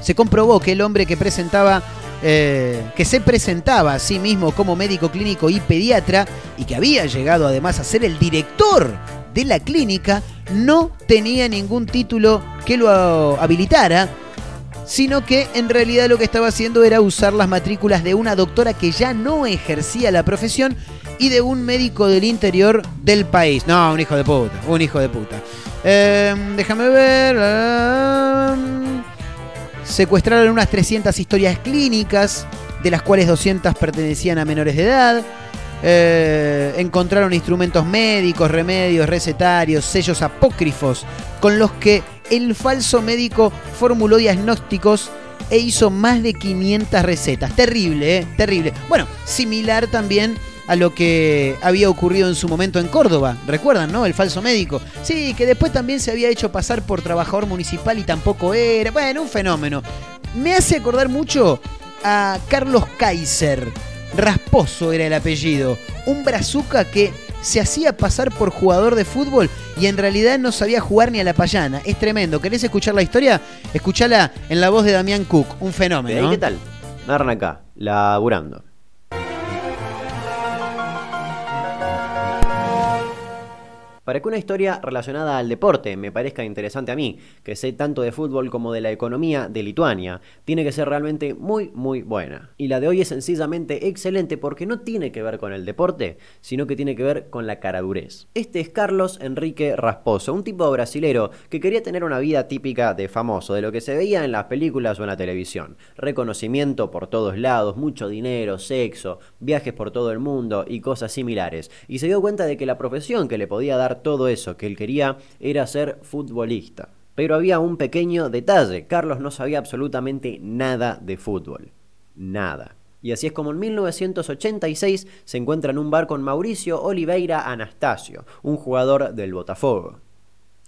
E: se comprobó que el hombre que presentaba eh, que se presentaba a sí mismo como médico clínico y pediatra y que había llegado además a ser el director de la clínica, no tenía ningún título que lo habilitara, sino que en realidad lo que estaba haciendo era usar las matrículas de una doctora que ya no ejercía la profesión y de un médico del interior del país. No, un hijo de puta, un hijo de puta. Eh, déjame ver. Secuestraron unas 300 historias clínicas, de las cuales 200 pertenecían a menores de edad. Eh, encontraron instrumentos médicos, remedios, recetarios, sellos apócrifos, con los que el falso médico formuló diagnósticos e hizo más de 500 recetas. Terrible, ¿eh? Terrible. Bueno, similar también a lo que había ocurrido en su momento en Córdoba. ¿Recuerdan, no? El falso médico. Sí, que después también se había hecho pasar por trabajador municipal y tampoco era. Bueno, un fenómeno. Me hace acordar mucho a Carlos Kaiser. Rasposo era el apellido. Un brazuca que se hacía pasar por jugador de fútbol y en realidad no sabía jugar ni a la payana. Es tremendo. ¿Querés escuchar la historia? Escuchala en la voz de Damián Cook. Un
G: ¿Y
E: fenómeno.
G: ahí qué tal? Narran acá, laburando. Para que una historia relacionada al deporte me parezca interesante a mí, que sé tanto de fútbol como de la economía de Lituania, tiene que ser realmente muy, muy buena. Y la de hoy es sencillamente excelente porque no tiene que ver con el deporte, sino que tiene que ver con la caradurez. Este es Carlos Enrique Rasposo, un tipo brasilero que quería tener una vida típica de famoso, de lo que se veía en las películas o en la televisión. Reconocimiento por todos lados, mucho dinero, sexo, viajes por todo el mundo y cosas similares. Y se dio cuenta de que la profesión que le podía dar todo eso que él quería era ser futbolista. Pero había un pequeño detalle, Carlos no sabía absolutamente nada de fútbol. Nada. Y así es como en 1986 se encuentra en un bar con Mauricio Oliveira Anastasio, un jugador del Botafogo.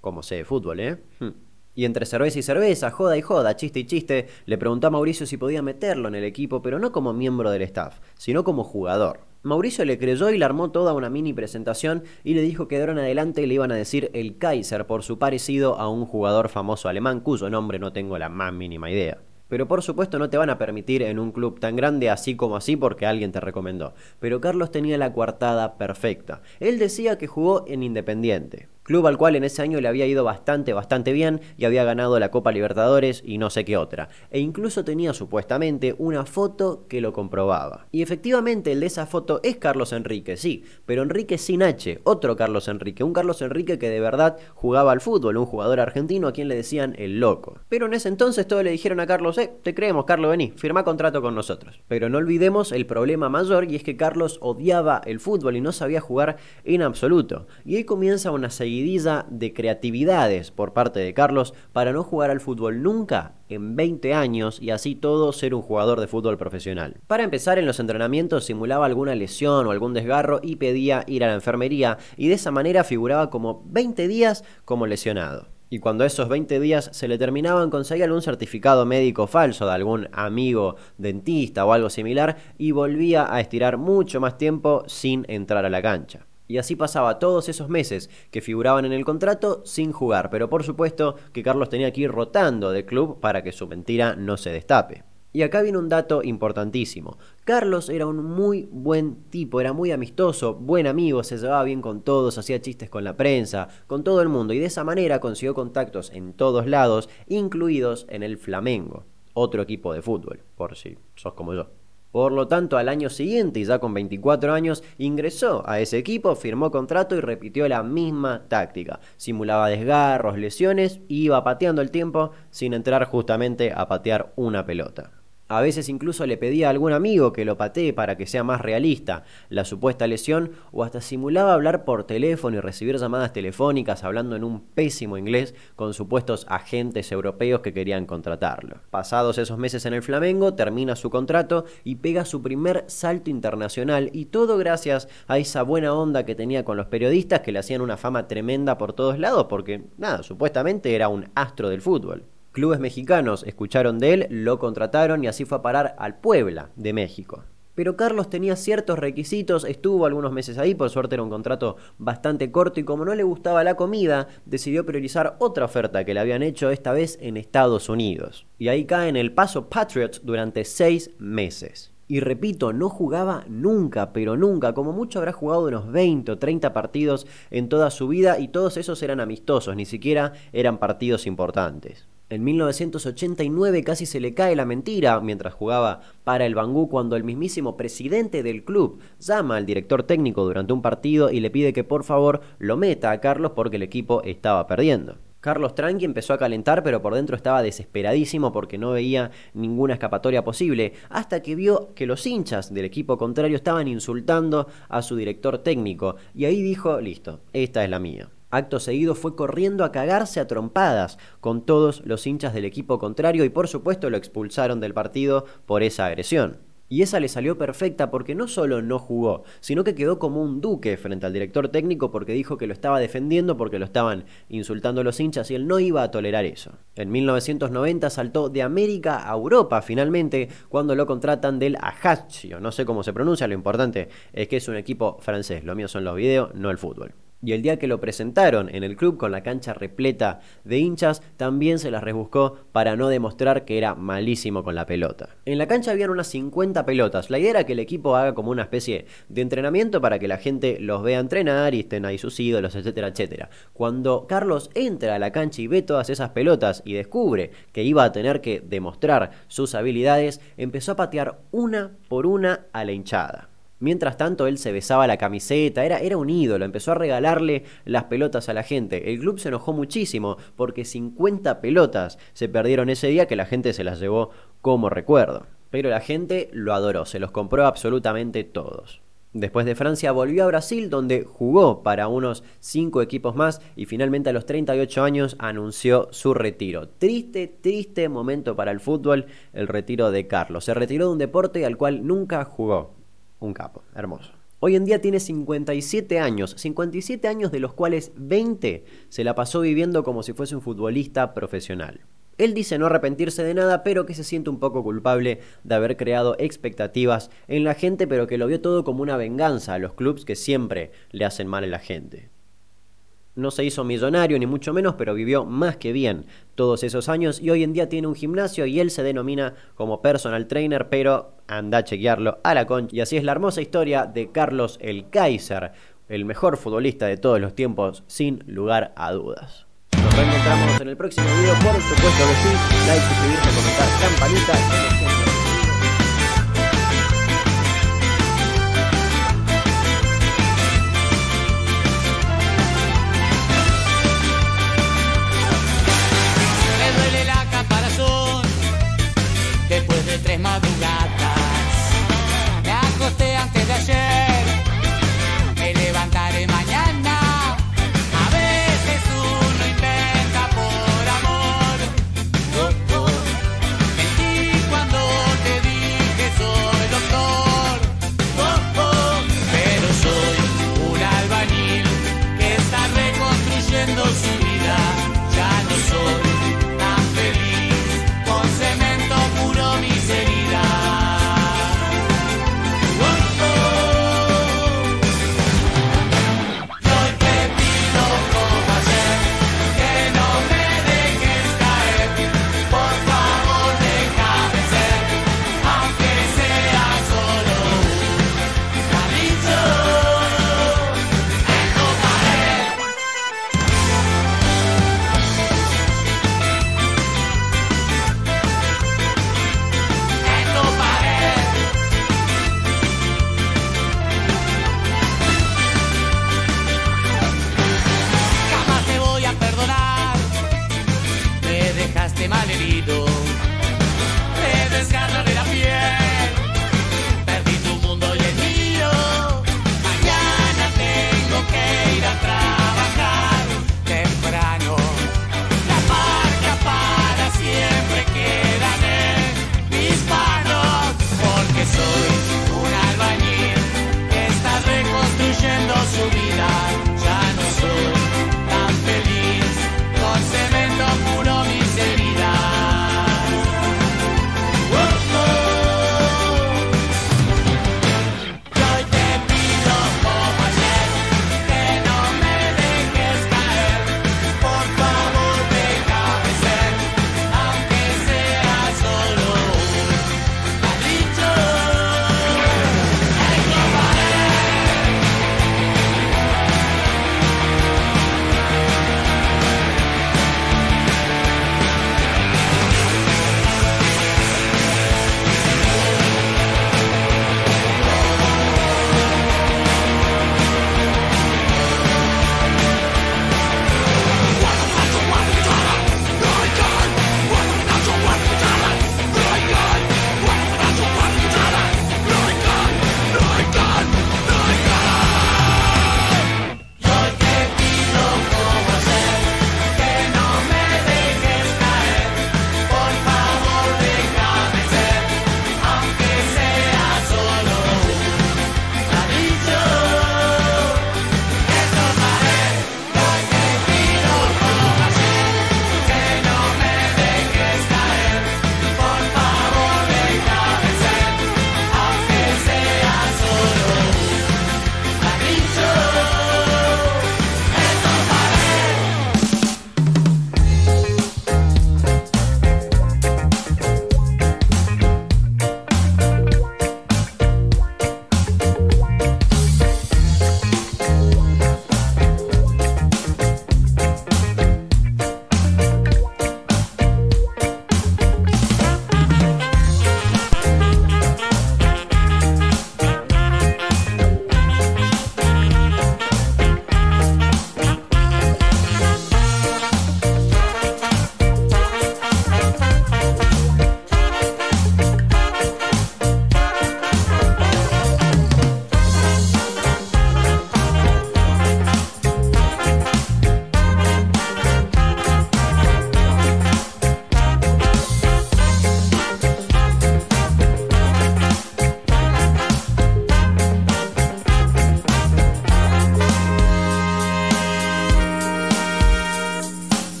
G: Como sé de fútbol, ¿eh? Hmm. Y entre cerveza y cerveza, joda y joda, chiste y chiste, le preguntó a Mauricio si podía meterlo en el equipo, pero no como miembro del staff, sino como jugador. Mauricio le creyó y le armó toda una mini presentación y le dijo que de ahora en adelante le iban a decir el Kaiser por su parecido a un jugador famoso alemán cuyo nombre no tengo la más mínima idea. Pero por supuesto no te van a permitir en un club tan grande así como así porque alguien te recomendó. Pero Carlos tenía la coartada perfecta. Él decía que jugó en Independiente, club al cual en ese año le había ido bastante, bastante bien y había ganado la Copa Libertadores y no sé qué otra. E incluso tenía supuestamente una foto que lo comprobaba. Y efectivamente el de esa foto es Carlos Enrique, sí, pero Enrique sin H, otro Carlos Enrique, un Carlos Enrique que de verdad jugaba al fútbol, un jugador argentino a quien le decían el loco. Pero en ese entonces todos le dijeron a Carlos, eh, te creemos Carlos, vení, firma contrato con nosotros. Pero no olvidemos el problema mayor y es que Carlos odiaba el fútbol y no sabía jugar en absoluto. Y ahí comienza una seguidilla de creatividades por parte de Carlos para no jugar al fútbol nunca en 20 años y así todo ser un jugador de fútbol profesional. Para empezar, en los entrenamientos simulaba alguna lesión o algún desgarro y pedía ir a la enfermería y de esa manera figuraba como 20 días como lesionado. Y cuando esos 20 días se le terminaban, conseguía algún certificado médico falso de algún amigo dentista o algo similar y volvía a estirar mucho más tiempo sin entrar a la cancha. Y así pasaba todos esos meses que figuraban en el contrato sin jugar, pero por supuesto que Carlos tenía que ir rotando de club para que su mentira no se destape. Y acá viene un dato importantísimo. Carlos era un muy buen tipo, era muy amistoso, buen amigo, se llevaba bien con todos, hacía chistes con la prensa, con todo el mundo y de esa manera consiguió contactos en todos lados, incluidos en el Flamengo, otro equipo de fútbol, por si sos como yo. Por lo tanto, al año siguiente, y ya con 24 años, ingresó a ese equipo, firmó contrato y repitió la misma táctica. Simulaba desgarros, lesiones, iba pateando el tiempo sin entrar justamente a patear una pelota. A veces incluso le pedía a algún amigo que lo patee para que sea más realista la supuesta lesión o hasta simulaba hablar por teléfono y recibir llamadas telefónicas hablando en un pésimo inglés con supuestos agentes europeos que querían contratarlo. Pasados esos meses en el Flamengo, termina su contrato y pega su primer salto internacional y todo gracias a esa buena onda que tenía con los periodistas que le hacían una fama tremenda por todos lados porque, nada, supuestamente era un astro del fútbol. Clubes mexicanos escucharon de él, lo contrataron y así fue a parar al Puebla de México. Pero Carlos tenía ciertos requisitos, estuvo algunos meses ahí, por suerte era un contrato bastante corto y como no le gustaba la comida, decidió priorizar otra oferta que le habían hecho esta vez en Estados Unidos. Y ahí cae en el paso Patriots durante seis meses. Y repito, no jugaba nunca, pero nunca. Como mucho habrá jugado unos 20 o 30 partidos en toda su vida y todos esos eran amistosos, ni siquiera eran partidos importantes. En 1989 casi se le cae la mentira mientras jugaba para el Bangú cuando el mismísimo presidente del club llama al director técnico durante un partido y le pide que por favor lo meta a Carlos porque el equipo estaba perdiendo. Carlos Tranqui empezó a calentar, pero por dentro estaba desesperadísimo porque no veía ninguna escapatoria posible, hasta que vio que los hinchas del equipo contrario estaban insultando a su director técnico, y ahí dijo, listo, esta es la mía. Acto seguido fue corriendo a cagarse a trompadas con todos los hinchas del equipo contrario y por supuesto lo expulsaron del partido por esa agresión. Y esa le salió perfecta porque no solo no jugó, sino que quedó como un duque frente al director técnico porque dijo que lo estaba defendiendo porque lo estaban insultando los hinchas y él no iba a tolerar eso. En 1990 saltó de América a Europa finalmente cuando lo contratan del Ajaccio, no sé cómo se pronuncia, lo importante es que es un equipo francés, lo mío son los videos, no el fútbol. Y el día que lo presentaron en el club con la cancha repleta de hinchas, también se las rebuscó para no demostrar que era malísimo con la pelota. En la cancha habían unas 50 pelotas. La idea era que el equipo haga como una especie de entrenamiento para que la gente los vea entrenar y estén ahí sus ídolos, etcétera, etcétera. Cuando Carlos entra a la cancha y ve todas esas pelotas y descubre que iba a tener que demostrar sus habilidades, empezó a patear una por una a la hinchada. Mientras tanto, él se besaba la camiseta, era, era un ídolo, empezó a regalarle las pelotas a la gente. El club se enojó muchísimo porque 50 pelotas se perdieron ese día que la gente se las llevó como recuerdo. Pero la gente lo adoró, se los compró absolutamente todos. Después de Francia volvió a Brasil donde jugó para unos 5 equipos más y finalmente a los 38 años anunció su retiro. Triste, triste momento para el fútbol el retiro de Carlos. Se retiró de un deporte al cual nunca jugó. Un capo, hermoso. Hoy en día tiene 57 años, 57 años de los cuales 20 se la pasó viviendo como si fuese un futbolista profesional. Él dice no arrepentirse de nada, pero que se siente un poco culpable de haber creado expectativas en la gente, pero que lo vio todo como una venganza a los clubes que siempre le hacen mal a la gente. No se hizo millonario ni mucho menos, pero vivió más que bien todos esos años y hoy en día tiene un gimnasio y él se denomina como personal trainer, pero anda a chequearlo a la concha. Y así es la hermosa historia de Carlos el Kaiser, el mejor futbolista de todos los tiempos, sin lugar a dudas. Nos reencontramos en el próximo video, por supuesto que sí. Like, suscribirse, comentar, campanita.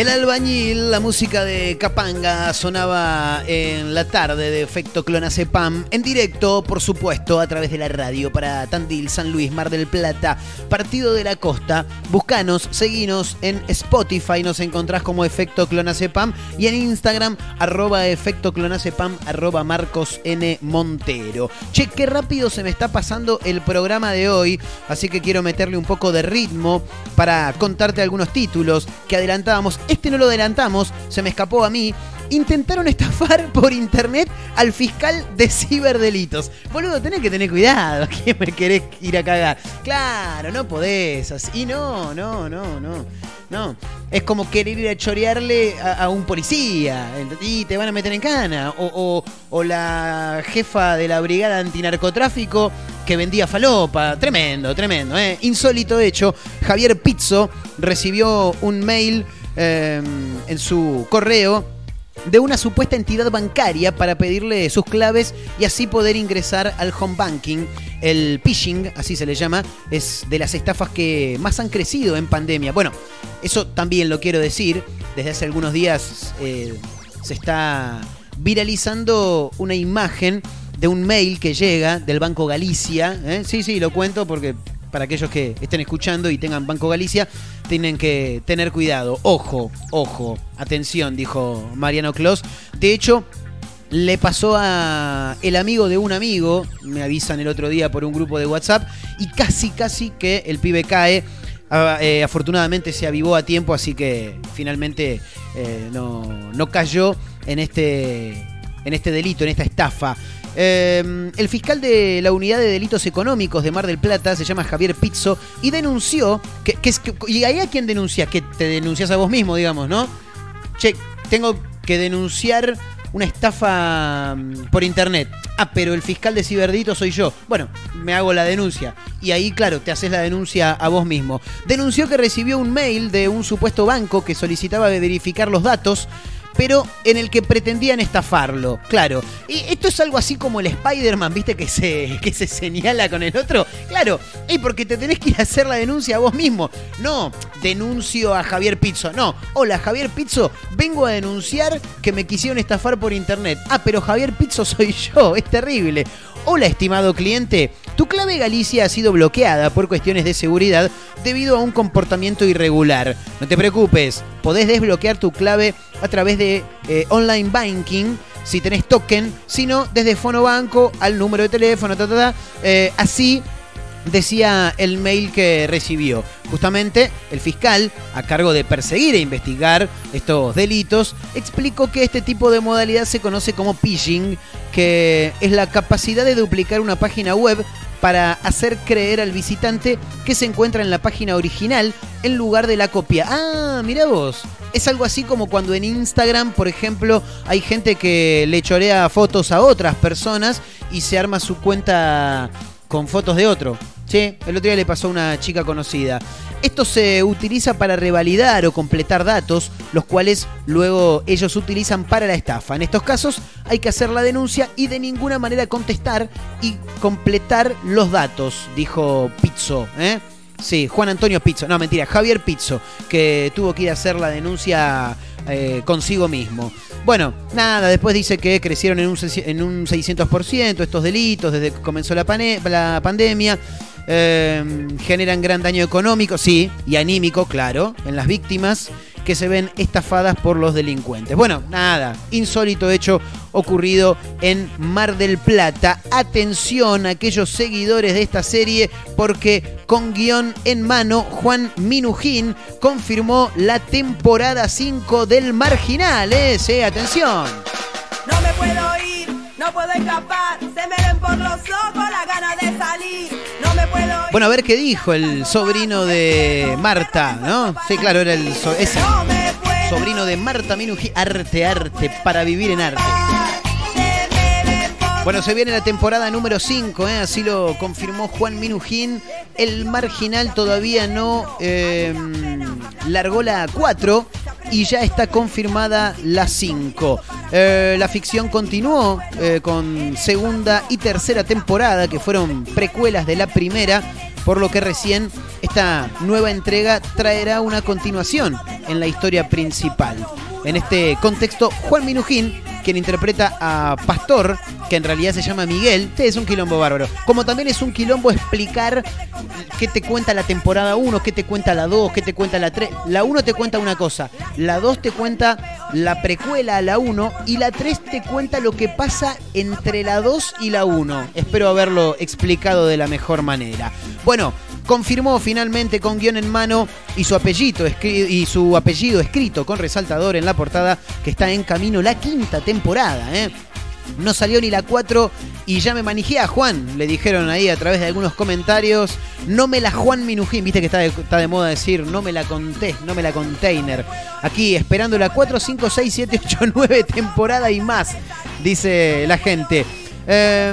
E: El albañil, la música de Capanga sonaba en la tarde de Efecto Clonacepam, en directo, por supuesto, a través de la radio para Tandil, San Luis, Mar del Plata, Partido de la Costa. Buscanos, seguinos en Spotify, nos encontrás como Efecto Clonacepam y en Instagram, arroba Efecto Clonacepam, arroba Marcos N. Montero. Che, qué rápido se me está pasando el programa de hoy, así que quiero meterle un poco de ritmo para contarte algunos títulos que adelantábamos. Este no lo adelantamos, se me escapó a mí. Intentaron estafar por internet al fiscal de ciberdelitos. Boludo, tenés que tener cuidado. ¿Quién me querés ir a cagar? Claro, no podés. así. No, no, no, no. No. Es como querer ir a chorearle a, a un policía. Y te van a meter en cana. O, o- o la jefa de la brigada antinarcotráfico que vendía falopa. Tremendo, tremendo. ¿eh? Insólito hecho. Javier Pizzo recibió un mail eh, en su correo de una supuesta entidad bancaria para pedirle sus claves y así poder ingresar al home banking. El phishing, así se le llama, es de las estafas que más han crecido en pandemia. Bueno, eso también lo quiero decir. Desde hace algunos días eh, se está viralizando una imagen de un mail que llega del Banco Galicia. ¿eh? Sí, sí, lo cuento porque para aquellos que estén escuchando y tengan Banco Galicia, tienen que tener cuidado. Ojo, ojo, atención, dijo Mariano Clos. De hecho, le pasó a el amigo de un amigo, me avisan el otro día por un grupo de WhatsApp, y casi, casi que el pibe cae. Ah, eh, afortunadamente se avivó a tiempo, así que finalmente eh, no, no cayó en este, en este delito, en esta estafa. Eh, el fiscal de la Unidad de Delitos Económicos de Mar del Plata se llama Javier Pizzo y denunció que, y ahí a quién denuncia que te denuncias a vos mismo, digamos, ¿no? Che, tengo que denunciar una estafa mm, por internet. Ah, pero el fiscal de Ciberdito soy yo. Bueno, me hago la denuncia. Y ahí, claro, te haces la denuncia a vos mismo. Denunció que recibió un mail de un supuesto banco que solicitaba verificar los datos pero en el que pretendían estafarlo, claro. Y esto es algo así como el Spider-Man, ¿viste? Que se, que se señala con el otro. Claro, y porque te tenés que ir a hacer la denuncia a vos mismo. No, denuncio a Javier Pizzo. No, hola Javier Pizzo, vengo a denunciar que me quisieron estafar por internet. Ah, pero Javier Pizzo soy yo, es terrible. Hola, estimado cliente. Tu clave Galicia ha sido bloqueada por cuestiones de seguridad debido a un comportamiento irregular. No te preocupes, podés desbloquear tu clave a través de eh, online banking si tenés token, sino desde Fonobanco al número de teléfono, ta, ta, ta. Eh, así decía el mail que recibió. Justamente el fiscal, a cargo de perseguir e investigar estos delitos, explicó que este tipo de modalidad se conoce como phishing, que es la capacidad de duplicar una página web para hacer creer al visitante que se encuentra en la página original en lugar de la copia. Ah, mira vos. Es algo así como cuando en Instagram, por ejemplo, hay gente que le chorea fotos a otras personas y se arma su cuenta con fotos de otro. Sí, el otro día le pasó a una chica conocida. Esto se utiliza para revalidar o completar datos, los cuales luego ellos utilizan para la estafa. En estos casos hay que hacer la denuncia y de ninguna manera contestar y completar los datos, dijo Pizzo. ¿eh? Sí, Juan Antonio Pizzo. No, mentira, Javier Pizzo, que tuvo que ir a hacer la denuncia eh, consigo mismo. Bueno, nada, después dice que crecieron en un, en un 600% estos delitos desde que comenzó la, la pandemia. Eh, generan gran daño económico, sí, y anímico, claro, en las víctimas que se ven estafadas por los delincuentes. Bueno, nada, insólito hecho ocurrido en Mar del Plata. Atención a aquellos seguidores de esta serie porque con guion en mano Juan Minujín confirmó la temporada 5 del Marginal. ¿eh? Sí, atención.
H: No me puedo ir, no puedo escapar, se me ven por los ojos las ganas de salir. No me puedo ir.
E: Bueno, a ver qué dijo el sobrino de Marta, ¿no? Sí, claro, era el so- ese sobrino de Marta Minujín. Arte, arte, para vivir en arte. Bueno, se viene la temporada número 5, ¿eh? así lo confirmó Juan Minujín. El marginal todavía no eh, largó la 4 y ya está confirmada la 5. Eh, la ficción continuó eh, con segunda y tercera temporada, que fueron precuelas de la primera, por lo que recién esta nueva entrega traerá una continuación en la historia principal. En este contexto, Juan Minujín, quien interpreta a Pastor, que en realidad se llama Miguel, sí, es un quilombo bárbaro. Como también es un quilombo explicar qué te cuenta la temporada 1, qué te cuenta la 2, qué te cuenta la 3. La 1 te cuenta una cosa, la 2 te cuenta la precuela a la 1 y la 3 te cuenta lo que pasa entre la 2 y la 1. Espero haberlo explicado de la mejor manera. Bueno, confirmó finalmente con guion en mano y su apellido, y su apellido escrito con resaltador en la portada que está en camino la quinta temporada. ¿Eh? No salió ni la 4 y ya me manijé a Juan, le dijeron ahí a través de algunos comentarios. No me la Juan Minujín, viste que está de, está de moda decir, no me la conté, no me la container. Aquí esperando la 4, 5, 6, 7, 8, 9 temporada y más, dice la gente. Eh,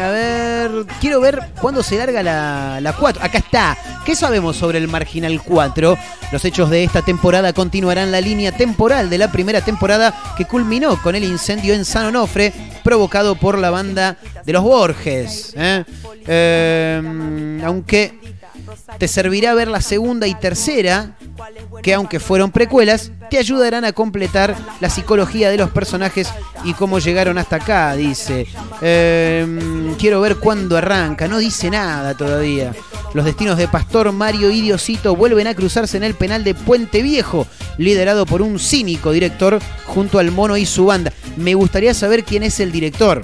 E: a ver, quiero ver cuándo se larga la, la 4. Acá está. ¿Qué sabemos sobre el Marginal 4? Los hechos de esta temporada continuarán la línea temporal de la primera temporada que culminó con el incendio en San Onofre provocado por la banda de los Borges. ¿eh? Eh, aunque te servirá ver la segunda y tercera, que aunque fueron precuelas, te ayudarán a completar la psicología de los personajes y cómo llegaron hasta acá, dice. Eh, quiero ver cuándo arranca, no dice nada todavía. Los destinos de Pastor, Mario y Diosito vuelven a cruzarse en el penal de Puente Viejo, liderado por un cínico director junto al mono y su banda. Me gustaría saber quién es el director.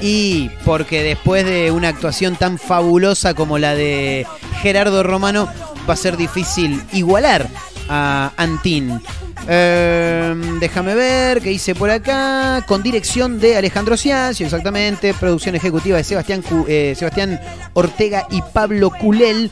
E: Y porque después de una actuación tan fabulosa como la de Gerardo Romano, va a ser difícil igualar a Antín. Eh, déjame ver qué hice por acá. Con dirección de Alejandro Ciancio, exactamente. Producción ejecutiva de Sebastián, eh, Sebastián Ortega y Pablo Culel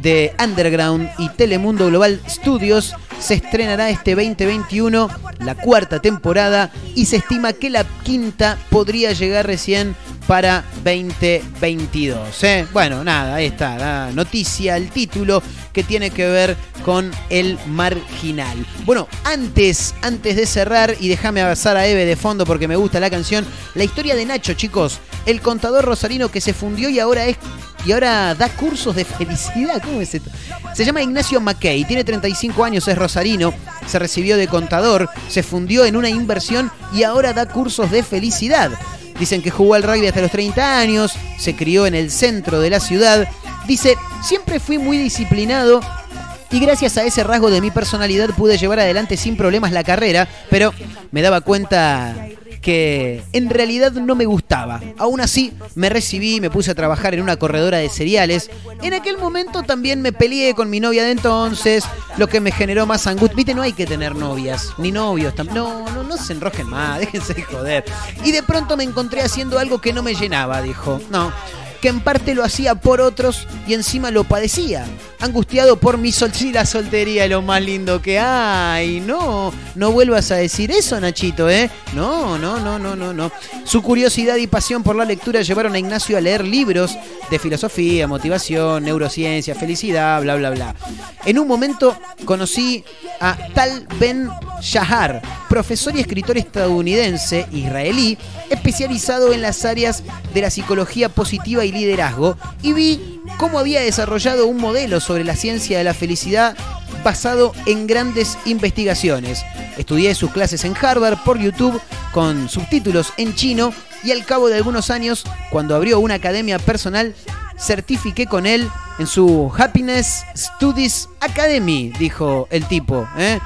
E: de Underground y Telemundo Global Studios. Se estrenará este 2021 la cuarta temporada y se estima que la quinta podría llegar recién para 2022. ¿eh? Bueno, nada, ahí está la noticia, el título que tiene que ver con el marginal. Bueno, antes, antes de cerrar y déjame avanzar a Eve de fondo porque me gusta la canción, la historia de Nacho, chicos, el contador rosarino que se fundió y ahora es y ahora da cursos de felicidad. ¿Cómo es esto? Se llama Ignacio Mackey, tiene 35 años, es rosarino, se recibió de contador, se fundió en una inversión y ahora da cursos de felicidad. Dicen que jugó al rugby hasta los 30 años, se crió en el centro de la ciudad. Dice, siempre fui muy disciplinado y gracias a ese rasgo de mi personalidad pude llevar adelante sin problemas la carrera, pero me daba cuenta que en realidad no me gustaba. Aún así, me recibí, me puse a trabajar en una corredora de cereales. En aquel momento también me peleé con mi novia de entonces, lo que me generó más angustia. Viste, no hay que tener novias, ni novios. No, no, no se enrojen más, déjense de joder. Y de pronto me encontré haciendo algo que no me llenaba, dijo. No, que en parte lo hacía por otros y encima lo padecía. Angustiado por mi sol la soltería lo más lindo que hay. No, no vuelvas a decir eso, Nachito, ¿eh? No, no, no, no, no, no. Su curiosidad y pasión por la lectura llevaron a Ignacio a leer libros de filosofía, motivación, neurociencia, felicidad, bla, bla, bla. En un momento conocí a Tal Ben Shahar, profesor y escritor estadounidense israelí, especializado en las áreas de la psicología positiva liderazgo, y vi cómo había desarrollado un modelo sobre la ciencia de la felicidad basado en grandes investigaciones. Estudié sus clases en Harvard por YouTube con subtítulos en chino y al cabo de algunos años, cuando abrió una academia personal, certifiqué con él en su Happiness Studies Academy, dijo el tipo. ¿eh?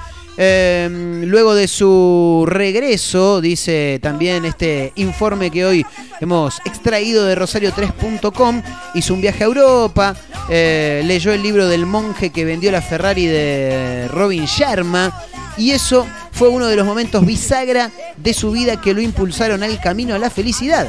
E: Eh, luego de su regreso, dice también este informe que hoy hemos extraído de rosario3.com, hizo un viaje a Europa, eh, leyó el libro del monje que vendió la Ferrari de Robin Sharma y eso fue uno de los momentos bisagra de su vida que lo impulsaron al camino a la felicidad.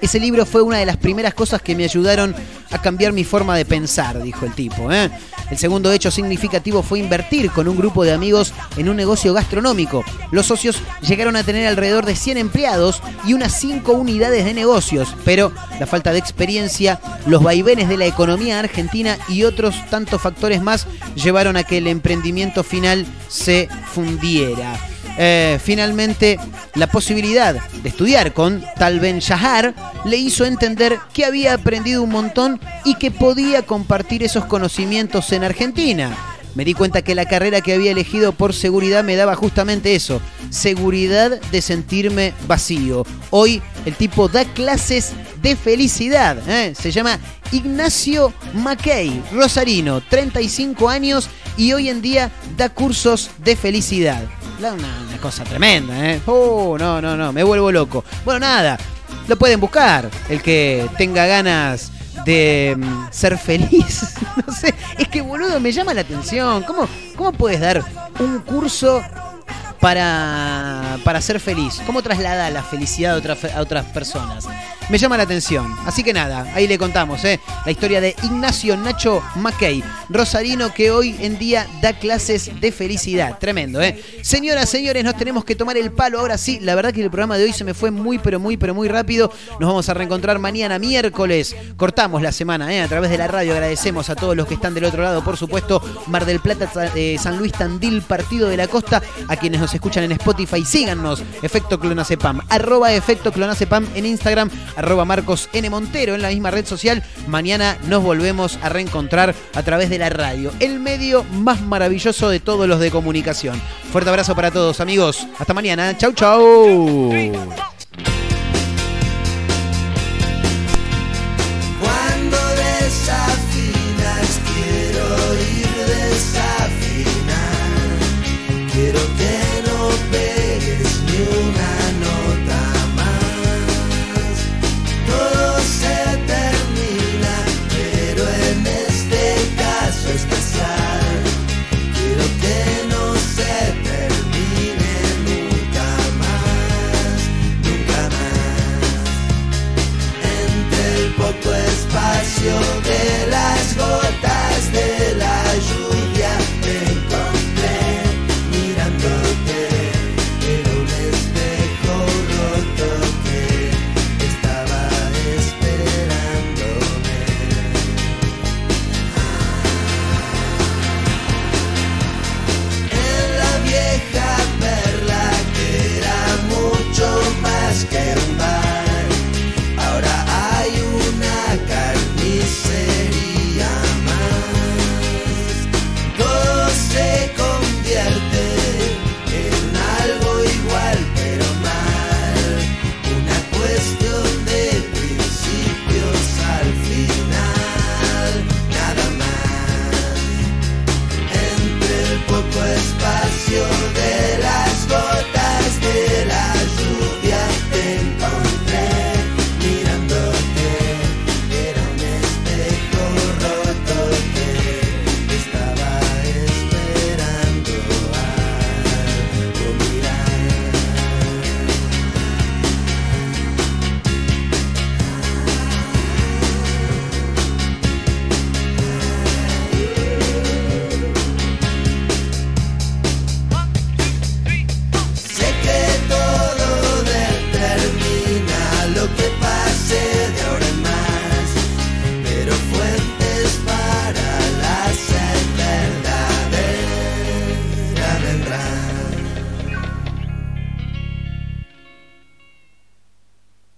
E: Ese libro fue una de las primeras cosas que me ayudaron a cambiar mi forma de pensar, dijo el tipo. ¿eh? El segundo hecho significativo fue invertir con un grupo de amigos en un negocio gastronómico. Los socios llegaron a tener alrededor de 100 empleados y unas 5 unidades de negocios, pero la falta de experiencia, los vaivenes de la economía argentina y otros tantos factores más llevaron a que el emprendimiento final se fundiera. Eh, finalmente la posibilidad de estudiar con Tal Ben Shahar le hizo entender que había aprendido un montón y que podía compartir esos conocimientos en Argentina. Me di cuenta que la carrera que había elegido por seguridad me daba justamente eso, seguridad de sentirme vacío. Hoy el tipo da clases de felicidad. ¿eh? Se llama Ignacio Mackey, Rosarino, 35 años y hoy en día da cursos de felicidad. Una cosa tremenda, ¿eh? Oh, no, no, no, me vuelvo loco. Bueno, nada, lo pueden buscar. El que tenga ganas de mm, ser feliz. no sé, es que boludo, me llama la atención. ¿Cómo, cómo puedes dar un curso para, para ser feliz? ¿Cómo traslada la felicidad a, otra- a otras personas? Me llama la atención. Así que nada, ahí le contamos ¿eh? la historia de Ignacio Nacho Mackey, rosarino que hoy en día da clases de felicidad. Tremendo, ¿eh? Señoras, señores, nos tenemos que tomar el palo. Ahora sí, la verdad que el programa de hoy se me fue muy, pero muy, pero muy rápido. Nos vamos a reencontrar mañana miércoles. Cortamos la semana ¿eh? a través de la radio. Agradecemos a todos los que están del otro lado, por supuesto. Mar del Plata, eh, San Luis Tandil, Partido de la Costa. A quienes escuchan en Spotify, síganos. Efecto Clonacepam. Arroba Efecto Clonacepam en Instagram. Arroba Marcos N. Montero en la misma red social. Mañana nos volvemos a reencontrar a través de la radio. El medio más maravilloso de todos los de comunicación. Fuerte abrazo para todos, amigos. Hasta mañana. Chau, chau.